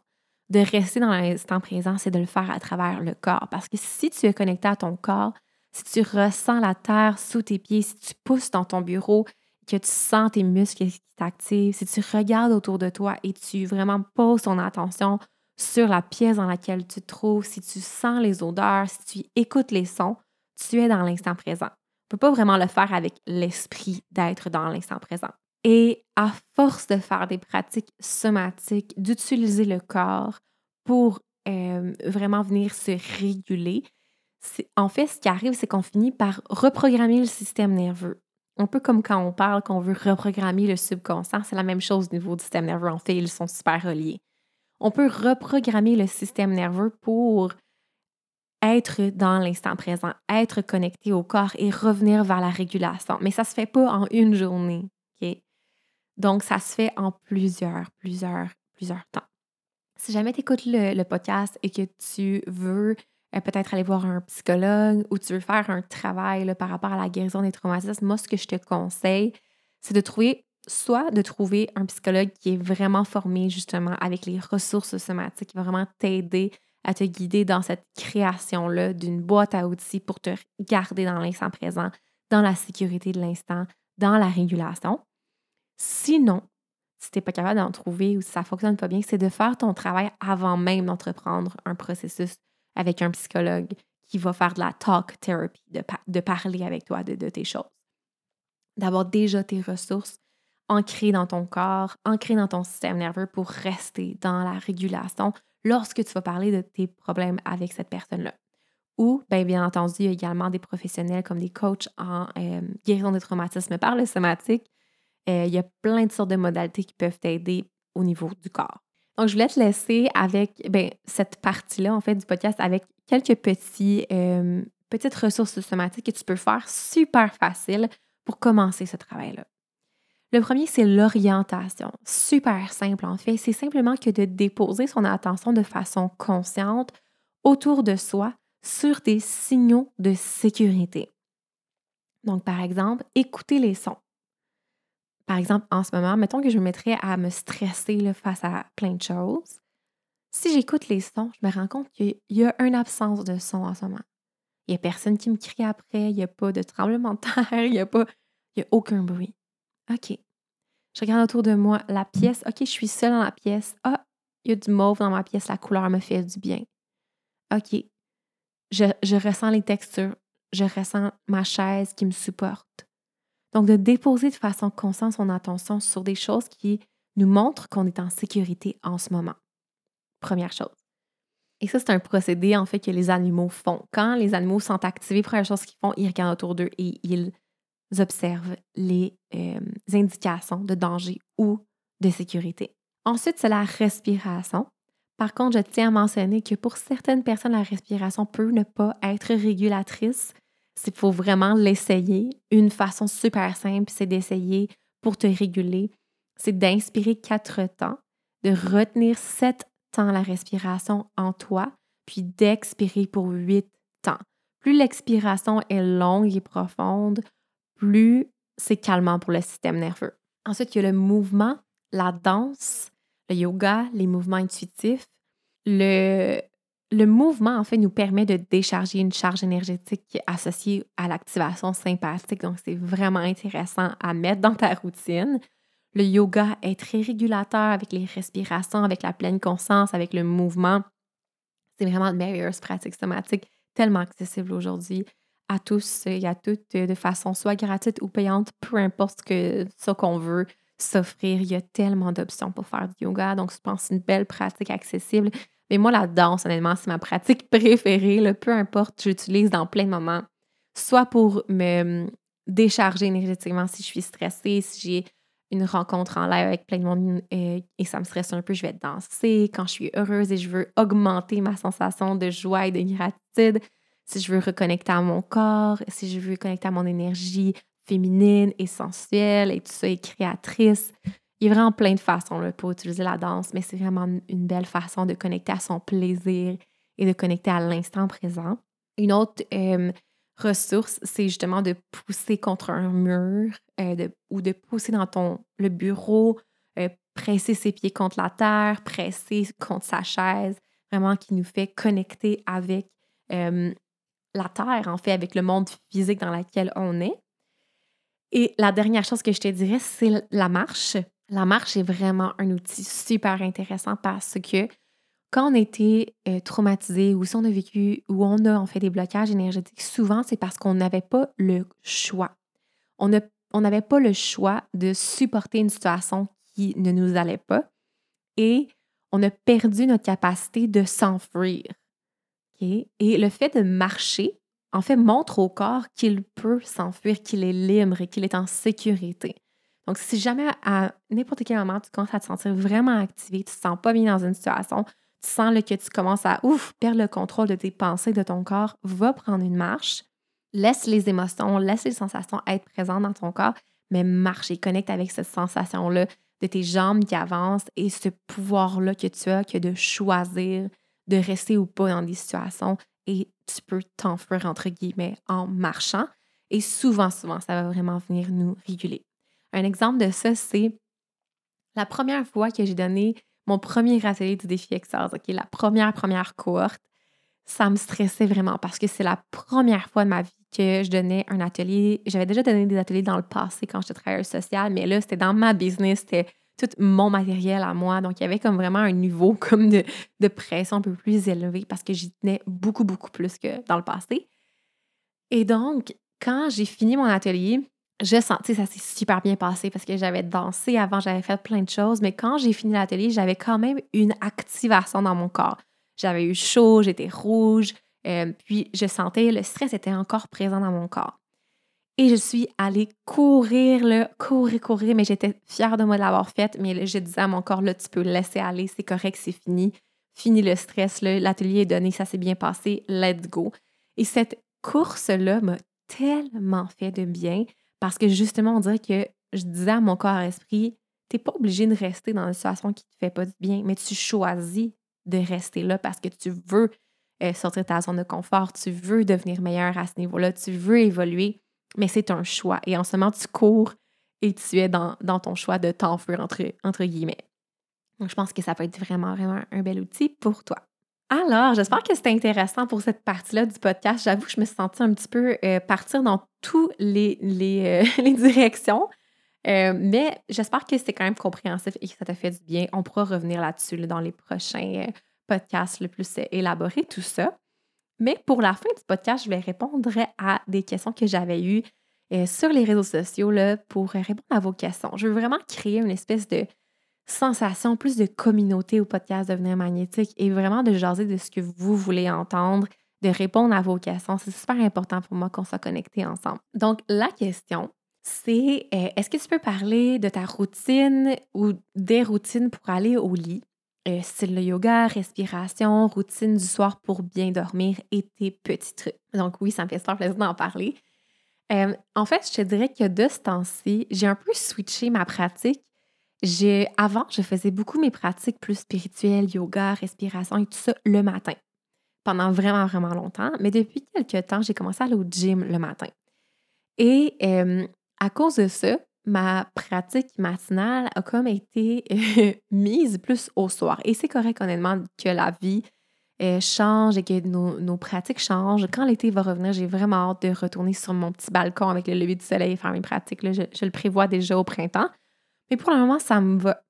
de rester dans l'instant présent, c'est de le faire à travers le corps. Parce que si tu es connecté à ton corps, si tu ressens la terre sous tes pieds, si tu pousses dans ton bureau, que tu sens tes muscles qui t'activent, si tu regardes autour de toi et tu vraiment poses ton attention sur la pièce dans laquelle tu te trouves, si tu sens les odeurs, si tu écoutes les sons, tu es dans l'instant présent ne peut pas vraiment le faire avec l'esprit d'être dans l'instant présent. Et à force de faire des pratiques somatiques, d'utiliser le corps pour euh, vraiment venir se réguler, en fait, ce qui arrive, c'est qu'on finit par reprogrammer le système nerveux. Un peu comme quand on parle qu'on veut reprogrammer le subconscient, c'est la même chose au niveau du système nerveux. En fait, ils sont super reliés. On peut reprogrammer le système nerveux pour être dans l'instant présent, être connecté au corps et revenir vers la régulation. Mais ça ne se fait pas en une journée. Donc, ça se fait en plusieurs, plusieurs, plusieurs temps. Si jamais tu écoutes le, podcast et que tu veux euh, peut-être aller voir un psychologue ou tu veux faire un travail par rapport à la guérison des traumatismes, moi, ce que je te conseille, c'est de trouver soit de trouver un psychologue qui est vraiment formé justement avec les ressources somatiques, qui va vraiment t'aider à te guider dans cette création-là d'une boîte à outils pour te garder dans l'instant présent, dans la sécurité de l'instant, dans la régulation. Sinon, si tu n'es pas capable d'en trouver ou si ça ne fonctionne pas bien, c'est de faire ton travail avant même d'entreprendre un processus avec un psychologue qui va faire de la talk therapy, de, parler avec toi de, de tes choses. D'avoir déjà tes ressources ancrées dans ton corps, ancrées dans ton système nerveux pour rester dans la régulation lorsque tu vas parler de tes problèmes avec cette personne-là. Ou, bien, bien entendu, il y a également des professionnels comme des coachs en euh, guérison des traumatismes par le somatique. Euh, il y a plein de sortes de modalités qui peuvent t'aider au niveau du corps. Donc, je voulais te laisser avec ben, cette partie-là, en fait, du podcast avec quelques petits, euh, petites ressources somatiques que tu peux faire super facile pour commencer ce travail-là. Le premier, c'est l'orientation. Super simple, en fait. C'est simplement que de déposer son attention de façon consciente autour de soi sur des signaux de sécurité. Donc, par exemple, écouter les sons. Par exemple, en ce moment, mettons que je me mettrais à me stresser face à plein de choses. Si j'écoute les sons, je me rends compte qu'il y a une absence de son en ce moment. Il n'y a personne qui me crie après, il n'y a pas de tremblement de terre, il n'y a, pas, il y a aucun bruit. OK. Je regarde autour de moi la pièce. OK, je suis seule dans la pièce. Ah, il y a du mauve dans ma pièce. La couleur me fait du bien. OK. Je, ressens les textures. Je ressens ma chaise qui me supporte. Donc, de déposer de façon consciente son attention sur des choses qui nous montrent qu'on est en sécurité en ce moment. Première chose. Et ça, c'est un procédé, en fait, que les animaux font. Quand les animaux sont activés, première chose qu'ils font, ils regardent autour d'eux et ils observent les euh, indications de danger ou de sécurité. Ensuite, c'est la respiration. Par contre, je tiens à mentionner que pour certaines personnes, la respiration peut ne pas être régulatrice. Il faut vraiment l'essayer. Une façon super simple, c'est d'essayer pour te réguler, c'est d'inspirer quatre temps, de retenir sept temps la respiration en toi, puis d'expirer pour huit temps. Plus l'expiration est longue et profonde, plus c'est calmant pour le système nerveux. Ensuite, il y a le mouvement, la danse, le yoga, les mouvements intuitifs. Le, mouvement, en fait, nous permet de décharger une charge énergétique associée à l'activation sympathique. Donc, c'est vraiment intéressant à mettre dans ta routine. Le yoga est très régulateur avec les respirations, avec la pleine conscience, avec le mouvement. C'est vraiment une meilleure pratique somatique tellement accessible aujourd'hui à tous et à toutes de façon soit gratuite ou payante, peu importe ce, que, qu'on veut s'offrir. Il y a tellement d'options pour faire du yoga. Donc, je pense que c'est une belle pratique accessible. Mais moi, la danse, honnêtement, c'est ma pratique préférée. Peu importe, j'utilise dans plein de moments. Soit pour me décharger énergétiquement si je suis stressée, si j'ai une rencontre en live avec plein de monde euh, et, ça me stresse un peu, je vais danser. Quand je suis heureuse et je veux augmenter ma sensation de joie et de gratitude, si je veux reconnecter à mon corps, si je veux reconnecter à mon énergie féminine et sensuelle et tout ça, et créatrice. Il y a vraiment plein de façons pour utiliser la danse, mais c'est vraiment une belle façon de connecter à son plaisir et de connecter à l'instant présent. Une autre euh, ressource, c'est justement de pousser contre un mur euh, ou de pousser dans ton le bureau, euh, presser ses pieds contre la terre, presser contre sa chaise, vraiment qui nous fait connecter avec la Terre, en fait, avec le monde physique dans lequel on est. Et la dernière chose que je te dirais, c'est la marche. La marche est vraiment un outil super intéressant parce que quand on était euh, traumatisé ou si on a vécu ou on a en fait des blocages énergétiques, souvent c'est parce qu'on n'avait pas le choix. On n'avait pas le choix de supporter une situation qui ne nous allait pas et on a perdu notre capacité de s'enfuir. Et le fait de marcher, en fait, montre au corps qu'il peut s'enfuir, qu'il est libre et qu'il est en sécurité. Donc, si jamais à n'importe quel moment, tu commences à te sentir vraiment activé, tu ne te sens pas bien dans une situation, tu sens que tu commences à ouf, perdre le contrôle de tes pensées, de ton corps, va prendre une marche, laisse les émotions, laisse les sensations être présentes dans ton corps, mais marche et connecte avec cette sensation-là de tes jambes qui avancent et ce pouvoir-là que tu as, que de choisir de rester ou pas dans des situations et tu peux t'enfuir entre guillemets en marchant. Et souvent, souvent, ça va vraiment venir nous réguler. Un exemple de ça, c'est la première fois que j'ai donné mon premier atelier du défi OK, la première, première cohorte, ça me stressait vraiment parce que c'est la première fois de ma vie que je donnais un atelier. J'avais déjà donné des ateliers dans le passé quand j'étais travailleuse sociale, mais là, c'était dans ma business, c'était tout mon matériel à moi. Donc, il y avait comme vraiment un niveau comme de, de pression un peu plus élevé parce que j'y tenais beaucoup, beaucoup plus que dans le passé. Et donc, quand j'ai fini mon atelier, je sentais ça s'est super bien passé parce que j'avais dansé avant, j'avais fait plein de choses, mais quand j'ai fini l'atelier, j'avais quand même une activation dans mon corps. J'avais eu chaud, j'étais rouge, euh, puis je sentais le stress était encore présent dans mon corps. Et je suis allée courir, là, courir, courir, mais j'étais fière de moi de l'avoir faite. Mais je disais à mon corps, là, tu peux laisser aller, c'est correct, c'est fini. Fini le stress, l'atelier est donné, ça s'est bien passé, let's go. Et cette course-là m'a tellement fait de bien parce que justement, on dirait que je disais à mon corps esprit, t'es pas obligé de rester dans une situation qui te fait pas du bien, mais tu choisis de rester là parce que tu veux euh, sortir de ta zone de confort, tu veux devenir meilleur à ce niveau-là, tu veux évoluer mais c'est un choix. Et en ce moment, tu cours et tu es dans, ton choix de t'enfuir, entre, entre guillemets. Donc, je pense que ça peut être vraiment, vraiment un bel outil pour toi. Alors, j'espère que c'était intéressant pour cette partie-là du podcast. J'avoue que je me suis sentie un petit peu euh, partir dans toutes les, les, euh, directions. Euh, mais j'espère que c'était quand même compréhensif et que ça t'a fait du bien. On pourra revenir là-dessus dans les prochains podcasts le plus élaborés, tout ça. Mais pour la fin du podcast, je vais répondre à des questions que j'avais eues euh, sur les réseaux sociaux là, pour répondre à vos questions. Je veux vraiment créer une espèce de sensation, plus de communauté au podcast Devenir magnétique et vraiment de jaser de ce que vous voulez entendre, de répondre à vos questions. C'est super important pour moi qu'on soit connectés ensemble. Donc, la question, c'est euh, est-ce que tu peux parler de ta routine ou des routines pour aller au lit? Euh, style le yoga, respiration, routine du soir pour bien dormir et tes petits trucs. Donc oui, ça me fait super plaisir d'en parler. Euh, en fait, je te dirais que de ce temps-ci, j'ai un peu switché ma pratique. avant, je faisais beaucoup mes pratiques plus spirituelles, yoga, respiration et tout ça le matin, pendant vraiment, vraiment longtemps. Mais depuis quelques temps, j'ai commencé à aller au gym le matin. Et euh, à cause de ça, ma pratique matinale a comme été mise plus au soir. Et c'est correct, honnêtement, que la vie euh, change et que nos, pratiques changent. Quand l'été va revenir, j'ai vraiment hâte de retourner sur mon petit balcon avec le lever du soleil et faire mes pratiques. je, le prévois déjà au printemps. Mais pour le moment, ça me va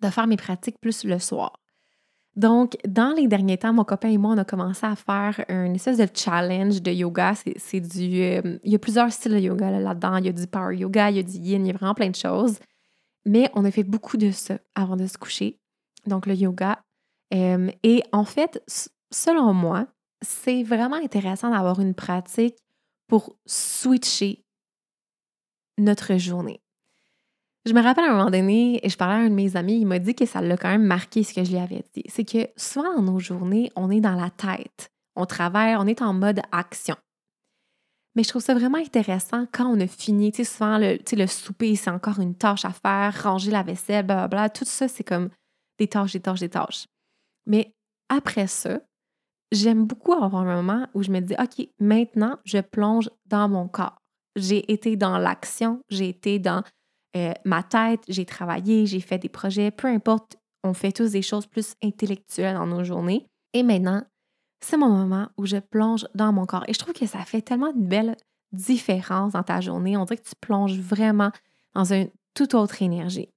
de faire mes pratiques plus le soir. Donc, dans les derniers temps, mon copain et moi, on a commencé à faire une espèce de challenge de yoga. C'est du. Euh, il y a plusieurs styles de yoga là-dedans. il y a du power yoga, il y a du yin, il y a vraiment plein de choses. Mais on a fait beaucoup de ça avant de se coucher. Donc, le yoga. Euh, et en fait, selon moi, c'est vraiment intéressant d'avoir une pratique pour switcher notre journée. Je me rappelle à un moment donné, et je parlais à un de mes amis, il m'a dit que ça l'a quand même marqué ce que je lui avais dit. C'est que souvent dans nos journées, on est dans la tête. On travaille, on est en mode action. Mais je trouve ça vraiment intéressant quand on a fini. Tu sais, souvent, le, le souper, c'est encore une tâche à faire, ranger la vaisselle, blablabla. Tout ça, c'est comme des tâches, des tâches, des tâches. Mais après ça, j'aime beaucoup avoir un moment où je me dis, OK, maintenant, je plonge dans mon corps. J'ai été dans l'action, j'ai été dans euh, ma tête, j'ai travaillé, j'ai fait des projets, peu importe, on fait tous des choses plus intellectuelles dans nos journées. Et maintenant, c'est mon moment où je plonge dans mon corps. Et je trouve que ça fait tellement une belle différence dans ta journée. On dirait que tu plonges vraiment dans une toute autre énergie.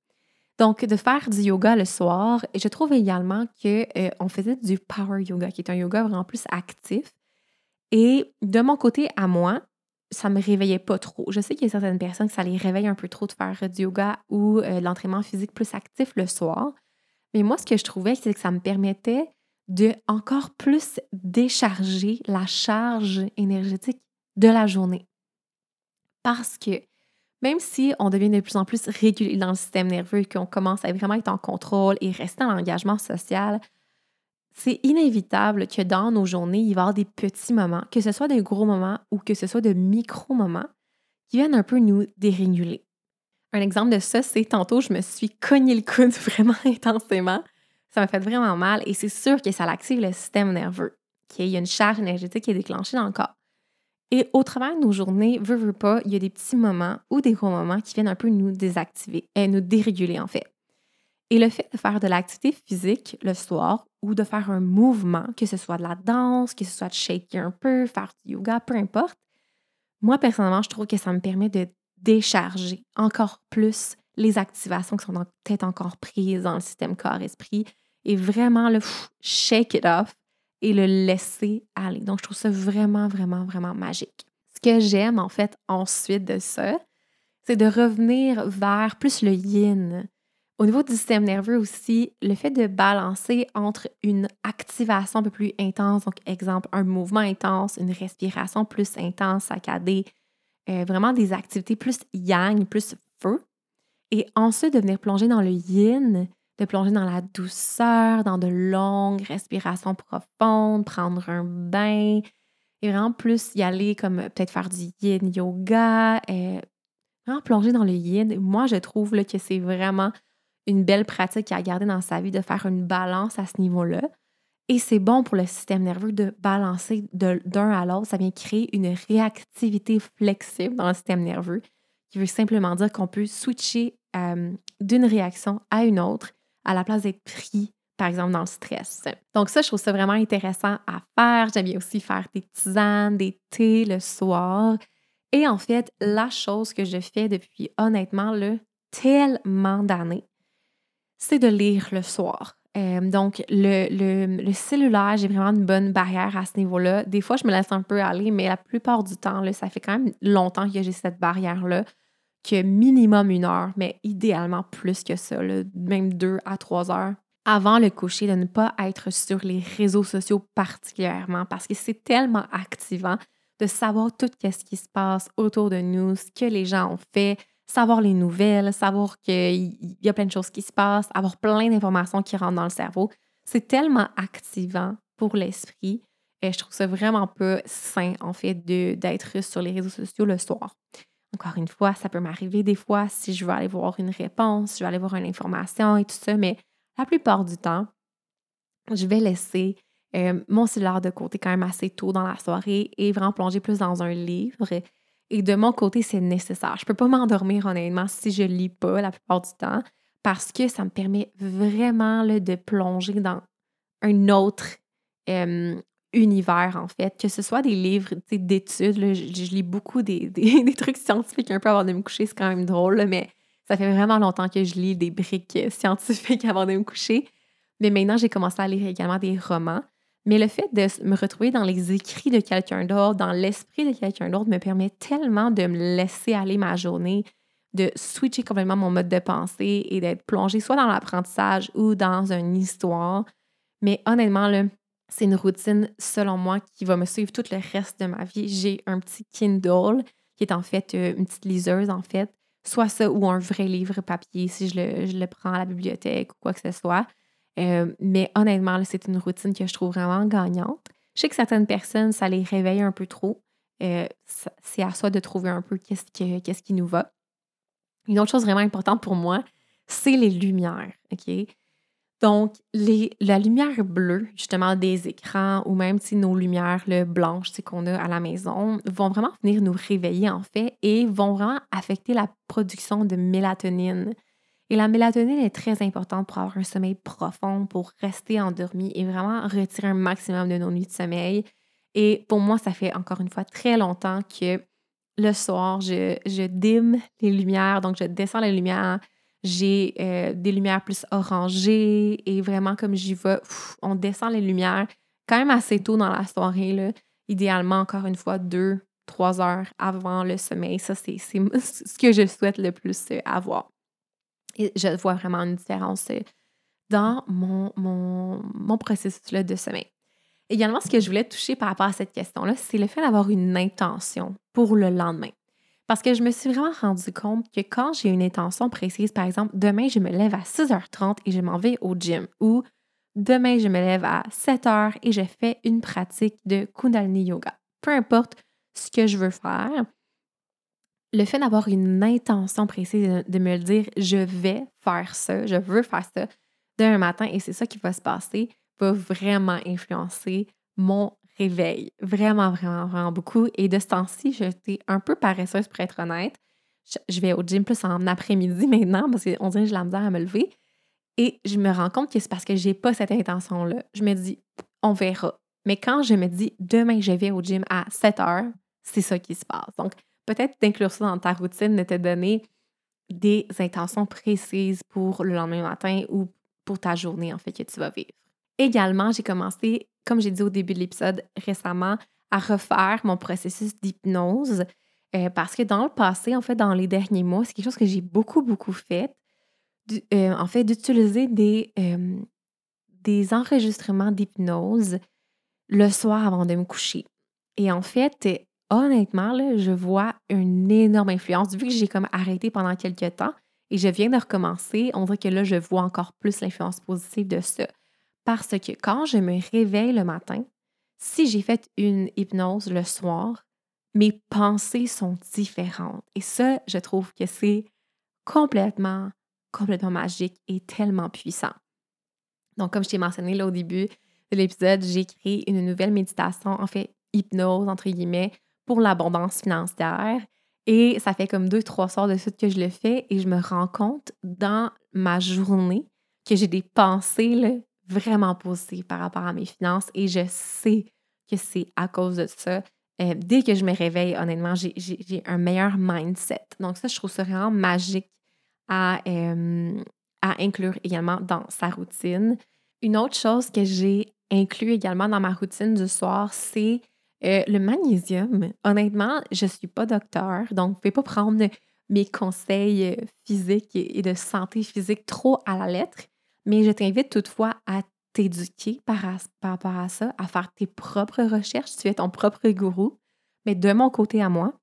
Donc, de faire du yoga le soir, je trouve également qu'on euh, faisait du power yoga, qui est un yoga vraiment plus actif. Et de mon côté à moi, ça me réveillait pas trop. Je sais qu'il y a certaines personnes que ça les réveille un peu trop de faire du yoga ou euh, l'entraînement physique plus actif le soir. Mais moi, ce que je trouvais, c'est que ça me permettait de encore plus décharger la charge énergétique de la journée. Parce que Même si on devient de plus en plus régulier dans le système nerveux, qu'on commence à vraiment être en contrôle et rester en engagement social, c'est inévitable que dans nos journées, il va y avoir des petits moments, que ce soit des gros moments ou que ce soit de micro-moments, qui viennent un peu nous déréguler. Un exemple de ça, c'est tantôt, je me suis cogné le coude vraiment intensément. Ça m'a fait vraiment mal et c'est sûr que ça active le système nerveux. Il y a une charge énergétique qui est déclenchée dans le corps. Et au travers de nos journées, veut, veut pas, il y a des petits moments ou des gros moments qui viennent un peu nous désactiver, et nous déréguler en fait. Et le fait de faire de l'activité physique le soir ou de faire un mouvement, que ce soit de la danse, que ce soit de shaker un peu, faire du yoga, peu importe, moi personnellement, je trouve que ça me permet de décharger encore plus les activations qui sont peut-être encore prises dans le système corps-esprit et vraiment le shake it off et le laisser aller. Donc, je trouve ça vraiment, vraiment, vraiment magique. Ce que j'aime, en fait, ensuite de ça, c'est de revenir vers plus le yin. Au niveau du système nerveux aussi, le fait de balancer entre une activation un peu plus intense, donc exemple, un mouvement intense, une respiration plus intense, saccadée, euh, vraiment des activités plus yang, plus feu, et ensuite de venir plonger dans le yin, de plonger dans la douceur, dans de longues respirations profondes, prendre un bain et vraiment plus y aller comme peut-être faire du yin yoga, euh, vraiment plonger dans le yin. Moi, je trouve que c'est vraiment une belle pratique à garder dans sa vie de faire une balance à ce niveau-là. Et c'est bon pour le système nerveux de balancer d'un à l'autre. Ça vient créer une réactivité flexible dans le système nerveux, qui veut simplement dire qu'on peut switcher d'une réaction à une autre à la place d'être pris, par exemple, dans le stress. Donc ça, je trouve ça vraiment intéressant à faire. J'aime bien aussi faire des tisanes, des thés le soir. Et en fait, la chose que je fais depuis honnêtement le tellement d'années, c'est de lire le soir. Euh, donc, le, le, le cellulaire, j'ai vraiment une bonne barrière à ce niveau-là. Des fois, je me laisse un peu aller, mais la plupart du temps, là, ça fait quand même longtemps que j'ai cette barrière-là que minimum une heure, mais idéalement plus que ça, même deux à trois heures avant le coucher, de ne pas être sur les réseaux sociaux particulièrement parce que c'est tellement activant de savoir tout ce qui se passe autour de nous, ce que les gens ont fait, savoir les nouvelles, savoir qu'il y a plein de choses qui se passent, avoir plein d'informations qui rentrent dans le cerveau. C'est tellement activant pour l'esprit et je trouve ça vraiment peu sain, en fait, d'être sur les réseaux sociaux le soir. Encore une fois, ça peut m'arriver des fois si je veux aller voir une réponse, je veux aller voir une information et tout ça, mais la plupart du temps, je vais laisser euh, mon cellulaire de côté quand même assez tôt dans la soirée et vraiment plonger plus dans un livre. Et de mon côté, c'est nécessaire. Je peux pas m'endormir honnêtement si je lis pas la plupart du temps parce que ça me permet vraiment de plonger dans un autre euh, univers, en fait, que ce soit des livres d'études. Je, lis beaucoup des, trucs scientifiques un peu avant de me coucher, c'est quand même drôle, mais ça fait vraiment longtemps que je lis des briques scientifiques avant de me coucher. Mais maintenant, j'ai commencé à lire également des romans. Mais le fait de me retrouver dans les écrits de quelqu'un d'autre, dans l'esprit de quelqu'un d'autre, me permet tellement de me laisser aller ma journée, de switcher complètement mon mode de pensée et d'être plongée soit dans l'apprentissage ou dans une histoire. Mais honnêtement, c'est une routine, selon moi, qui va me suivre tout le reste de ma vie. J'ai un petit Kindle qui est en fait euh, une petite liseuse, en fait. Soit ça ou un vrai livre papier si je le, prends à la bibliothèque ou quoi que ce soit. Euh, mais honnêtement, c'est une routine que je trouve vraiment gagnante. Je sais que certaines personnes, ça les réveille un peu trop. Euh, c'est à soi de trouver un peu qu'est-ce, qui nous va. Une autre chose vraiment importante pour moi, c'est les lumières. OK? Donc, la lumière bleue, justement, des écrans ou même nos lumières le blanches qu'on a à la maison vont vraiment venir nous réveiller, en fait, et vont vraiment affecter la production de mélatonine. Et la mélatonine est très importante pour avoir un sommeil profond, pour rester endormi et vraiment retirer un maximum de nos nuits de sommeil. Et pour moi, ça fait encore une fois très longtemps que le soir, je, je dîme les lumières, donc je descends les lumières, j'ai euh, des lumières plus orangées et vraiment comme j'y vais, on descend les lumières quand même assez tôt dans la soirée. Là. Idéalement, encore une fois, deux, trois heures avant le sommeil. Ça, c'est ce que je souhaite le plus euh, avoir. Et je vois vraiment une différence dans mon, mon, mon processus de sommeil. Également, ce que je voulais toucher par rapport à cette question-là, c'est le fait d'avoir une intention pour le lendemain. Parce que je me suis vraiment rendu compte que quand j'ai une intention précise, par exemple, demain, je me lève à 6h30 et je m'en vais au gym, ou demain, je me lève à 7h et je fais une pratique de Kundalini Yoga. Peu importe ce que je veux faire, le fait d'avoir une intention précise, de me dire, je vais faire ça, je veux faire ça demain matin et c'est ça qui va se passer, va vraiment influencer mon réveil. Vraiment, vraiment, vraiment beaucoup. Et de ce temps-ci, j'étais un peu paresseuse pour être honnête. Je vais au gym plus en après-midi maintenant parce qu'on dirait que j'ai la misère à me lever. Et je me rends compte que c'est parce que j'ai pas cette intention-là. Je me dis, on verra. Mais quand je me dis, demain, je vais au gym à 7 heures, c'est ça qui se passe. Donc, peut-être d'inclure ça dans ta routine, de te donner des intentions précises pour le lendemain matin ou pour ta journée, en fait, que tu vas vivre. Également, j'ai commencé, comme j'ai dit au début de l'épisode récemment, à refaire mon processus d'hypnose euh, parce que dans le passé, en fait, dans les derniers mois, c'est quelque chose que j'ai beaucoup, beaucoup fait. Euh, en fait, d'utiliser des, euh, des enregistrements d'hypnose le soir avant de me coucher. Et en fait, honnêtement, je vois une énorme influence. Vu que j'ai comme arrêté pendant quelques temps et je viens de recommencer, on dirait que là, je vois encore plus l'influence positive de ça. Parce que quand je me réveille le matin, si j'ai fait une hypnose le soir, mes pensées sont différentes. Et ça, je trouve que c'est complètement, complètement magique et tellement puissant. Donc, comme je t'ai mentionné là au début de l'épisode, j'ai créé une nouvelle méditation, en fait, hypnose, entre guillemets, pour l'abondance financière. Et ça fait comme deux, trois soirs de suite que je le fais et je me rends compte dans ma journée que j'ai des pensées vraiment positives par rapport à mes finances et je sais que c'est à cause de ça. Euh, dès que je me réveille, honnêtement, j'ai un meilleur mindset. Donc ça, je trouve ça vraiment magique à, euh, à inclure également dans sa routine. Une autre chose que j'ai inclus également dans ma routine du soir, c'est euh, le magnésium, honnêtement, je ne suis pas docteur, donc ne pouvez pas prendre mes conseils euh, physiques et de santé physique trop à la lettre, mais je t'invite toutefois à t'éduquer par, rapport à ça, à faire tes propres recherches, tu es ton propre gourou. Mais de mon côté à moi,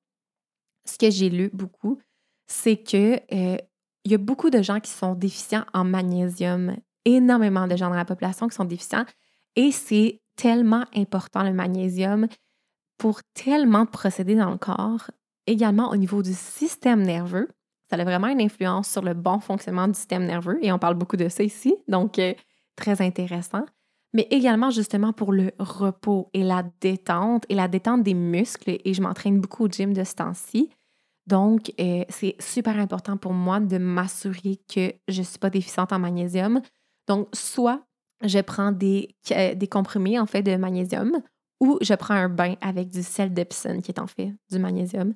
ce que j'ai lu beaucoup, c'est que euh, y a beaucoup de gens qui sont déficients en magnésium, énormément de gens dans la population qui sont déficients, et c'est tellement important le magnésium pour tellement de procédés dans le corps, également au niveau du système nerveux. Ça a vraiment une influence sur le bon fonctionnement du système nerveux et on parle beaucoup de ça ici, donc euh, très intéressant. Mais également justement pour le repos et la détente et la détente des muscles et je m'entraîne beaucoup au gym de ce temps-ci. Donc, euh, c'est super important pour moi de m'assurer que je ne suis pas déficiente en magnésium. Donc, soit je prends des, euh, des comprimés en fait de magnésium ou je prends un bain avec du sel d'Epsom, qui est en fait du magnésium,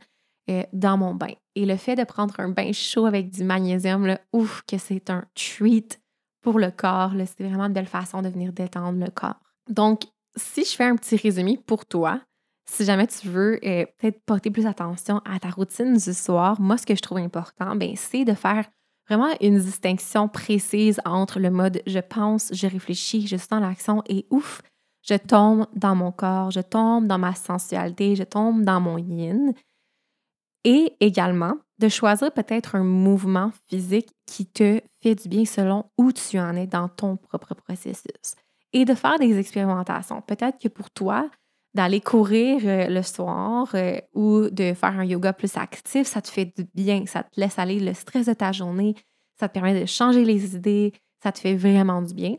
euh, dans mon bain. Et le fait de prendre un bain chaud avec du magnésium, là, ouf, que c'est un treat pour le corps. C'est vraiment une belle façon de venir détendre le corps. Donc, si je fais un petit résumé pour toi, si jamais tu veux euh, peut-être porter plus attention à ta routine du soir, moi, ce que je trouve important, ben, c'est de faire vraiment une distinction précise entre le mode je pense, je réfléchis, je suis dans l'action et ouf, je tombe dans mon corps, je tombe dans ma sensualité, je tombe dans mon yin. Et également, de choisir peut-être un mouvement physique qui te fait du bien selon où tu en es dans ton propre processus. Et de faire des expérimentations. Peut-être que pour toi, d'aller courir euh, le soir euh, ou de faire un yoga plus actif, ça te fait du bien, ça te laisse aller le stress de ta journée, ça te permet de changer les idées, ça te fait vraiment du bien.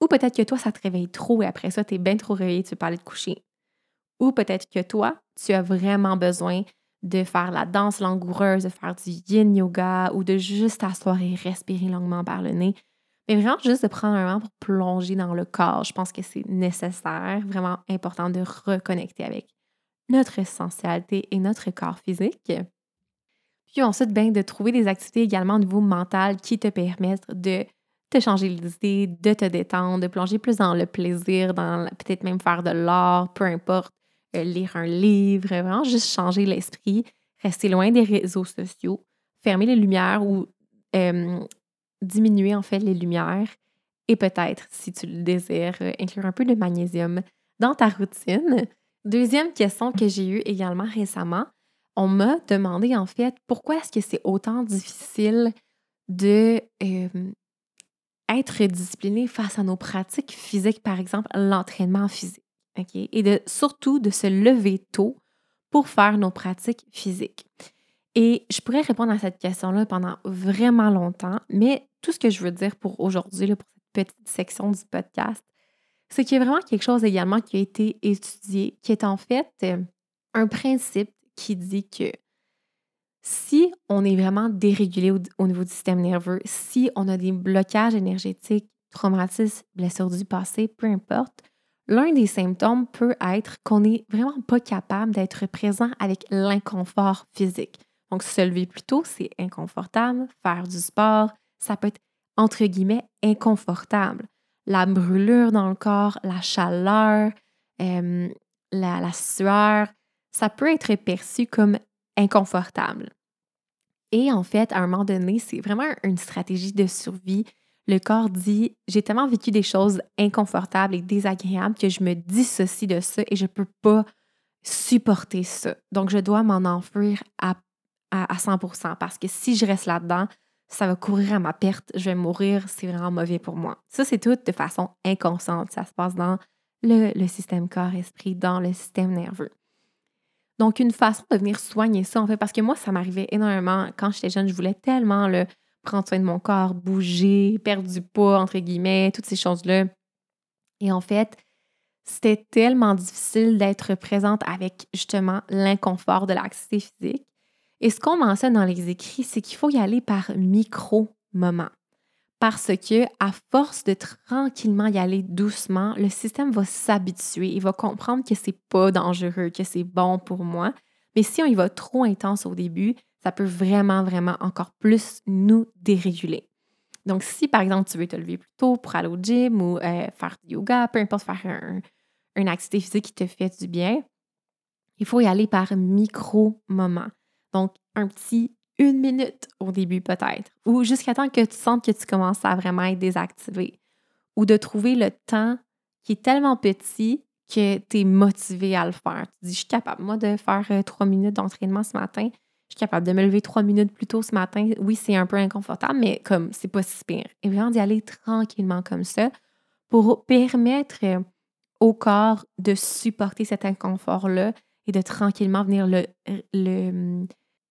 Ou peut-être que toi, ça te réveille trop et après ça, tu es bien trop réveillé, tu veux pas aller te coucher. Ou peut-être que toi, tu as vraiment besoin de faire la danse langoureuse, de faire du yin yoga ou de juste t'asseoir et respirer longuement par le nez. Mais vraiment, juste de prendre un moment pour plonger dans le corps. Je pense que c'est nécessaire, vraiment important de reconnecter avec notre essentialité et notre corps physique. Puis ensuite, bien, de trouver des activités également au niveau mental qui te permettent de te changer les idées, de te détendre, de plonger plus dans le plaisir, dans peut-être même faire de l'art, peu importe, euh, lire un livre, vraiment juste changer l'esprit, rester loin des réseaux sociaux, fermer les lumières ou diminuer en fait les lumières et peut-être, si tu le désires, euh, inclure un peu de magnésium dans ta routine. Deuxième question que j'ai eue également récemment, on m'a demandé en fait pourquoi est-ce que c'est autant difficile de être discipliné face à nos pratiques physiques, par exemple l'entraînement physique. Et de, surtout de se lever tôt pour faire nos pratiques physiques. Et je pourrais répondre à cette question-là pendant vraiment longtemps, mais tout ce que je veux dire pour aujourd'hui, pour cette petite section du podcast, c'est qu'il y a vraiment quelque chose également qui a été étudié, qui est en fait euh, un principe qui dit que si on est vraiment dérégulé au, niveau du système nerveux, si on a des blocages énergétiques, traumatismes, blessures du passé, peu importe, l'un des symptômes peut être qu'on n'est vraiment pas capable d'être présent avec l'inconfort physique. Donc, se lever plus tôt, c'est inconfortable. Faire du sport, ça peut être entre guillemets inconfortable. La brûlure dans le corps, la chaleur, la, la sueur, ça peut être perçu comme inconfortable. Et en fait, à un moment donné, c'est vraiment une stratégie de survie. Le corps dit J'ai tellement vécu des choses inconfortables et désagréables que je me dissocie de ça et je ne peux pas supporter ça. Donc, je dois m'en enfuir à, à, 100% parce que si je reste là-dedans, ça va courir à ma perte, je vais mourir, c'est vraiment mauvais pour moi. Ça, c'est tout de façon inconsciente. Ça se passe dans le système corps-esprit, dans le système nerveux. Donc, une façon de venir soigner ça, en fait, parce que moi, ça m'arrivait énormément quand j'étais jeune, je voulais tellement le prendre soin de mon corps, bouger, perdre du poids, entre guillemets, toutes ces choses-là. Et en fait, c'était tellement difficile d'être présente avec justement l'inconfort de l'activité physique. Et ce qu'on mentionne dans les écrits, c'est qu'il faut y aller par micro-moments parce que à force de tranquillement y aller doucement, le système va s'habituer, il va comprendre que c'est pas dangereux, que c'est bon pour moi. Mais si on y va trop intense au début, ça peut vraiment, vraiment encore plus nous déréguler. Donc, si par exemple tu veux te lever plus tôt pour aller au gym ou euh, faire du yoga, peu importe, faire un, une activité physique qui te fait du bien, il faut y aller par micro-moments. Donc, un petit une minute au début peut-être, ou jusqu'à temps que tu sentes que tu commences à vraiment être désactivé, ou de trouver le temps qui est tellement petit que tu es motivé à le faire. Tu dis, je suis capable, moi, de faire euh, trois minutes d'entraînement ce matin. Je suis capable de me lever trois minutes plus tôt ce matin. Oui, c'est un peu inconfortable, mais comme c'est pas si pire. Et vraiment d'y aller tranquillement comme ça pour permettre euh, au corps de supporter cet inconfort-là et de tranquillement venir le, le,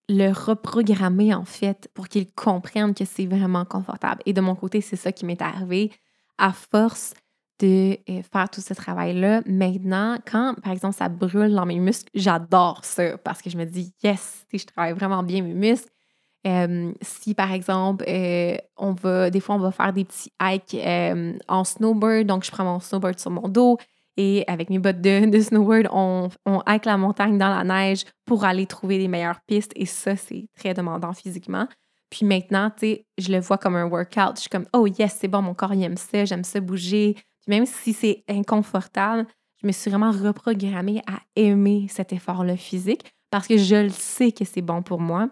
le reprogrammer en fait pour qu'ils comprennent que c'est vraiment confortable. Et de mon côté, c'est ça qui m'est arrivé à force de euh, faire tout ce travail-là. Maintenant, quand par exemple ça brûle dans mes muscles, j'adore ça parce que je me dis yes, je travaille vraiment bien mes muscles. Si par exemple, euh, on va, des fois, on va faire des petits hikes en snowboard, donc je prends mon snowboard sur mon dos, et avec mes bottes de, snowboard, on, on la montagne dans la neige pour aller trouver les meilleures pistes. Et ça, c'est très demandant physiquement. Puis maintenant, tu sais, je le vois comme un workout. Je suis comme, oh yes, c'est bon, mon corps, il aime ça, j'aime ça bouger. Puis même si c'est inconfortable, je me suis vraiment reprogrammée à aimer cet effort-là physique parce que je le sais que c'est bon pour moi.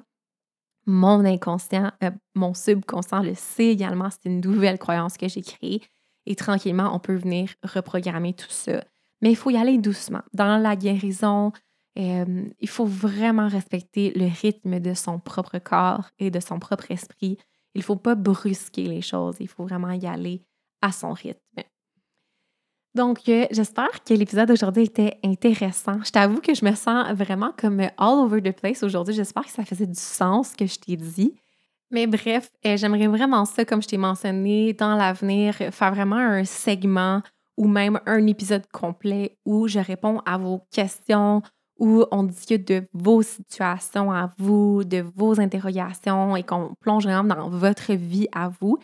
Mon inconscient, euh, mon subconscient le sait également. C'est une nouvelle croyance que j'ai créée. Et tranquillement, on peut venir reprogrammer tout ça. Mais il faut y aller doucement. Dans la guérison, euh, il faut vraiment respecter le rythme de son propre corps et de son propre esprit. Il ne faut pas brusquer les choses. Il faut vraiment y aller à son rythme. Donc, euh, j'espère que l'épisode d'aujourd'hui était intéressant. Je t'avoue que je me sens vraiment comme all over the place aujourd'hui. J'espère que ça faisait du sens ce que je t'ai dit. Mais bref, euh, j'aimerais vraiment ça, comme je t'ai mentionné, dans l'avenir, faire vraiment un segment ou même un épisode complet où je réponds à vos questions, où on discute de vos situations à vous, de vos interrogations et qu'on plonge vraiment dans votre vie à vous.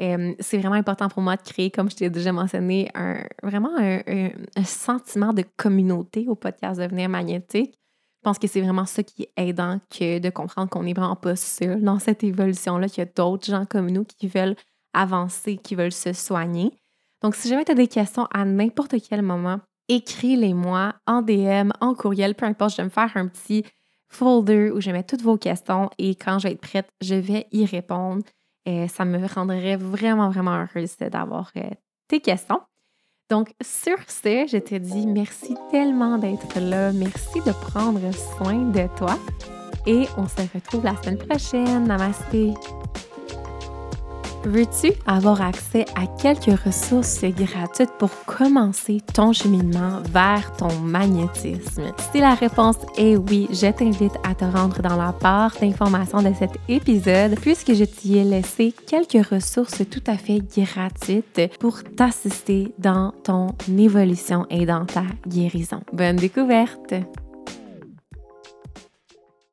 Euh, c'est vraiment important pour moi de créer, comme je t'ai déjà mentionné, un, vraiment un, un, sentiment de communauté au podcast Devenir magnétique. Je pense que c'est vraiment ça qui est aidant que de comprendre qu'on n'est vraiment pas seul dans cette évolution-là, qu'il y a d'autres gens comme nous qui veulent avancer, qui veulent se soigner. Donc, si jamais tu as des questions à n'importe quel moment, écris-les-moi en DM, en courriel, peu importe, je vais me faire un petit folder où je mets toutes vos questions et quand je vais être prête, je vais y répondre. Et ça me rendrait vraiment, vraiment heureuse d'avoir euh, tes questions. Donc, sur ce, je te dis merci tellement d'être là. Merci de prendre soin de toi. et on se retrouve la semaine prochaine. Namasté! Veux-tu avoir accès à quelques ressources gratuites pour commencer ton cheminement vers ton magnétisme? Si la réponse est oui, je t'invite à te rendre dans la barre d'informations de cet épisode puisque je t'y ai laissé quelques ressources tout à fait gratuites pour t'assister dans ton évolution et dans ta guérison. Bonne découverte!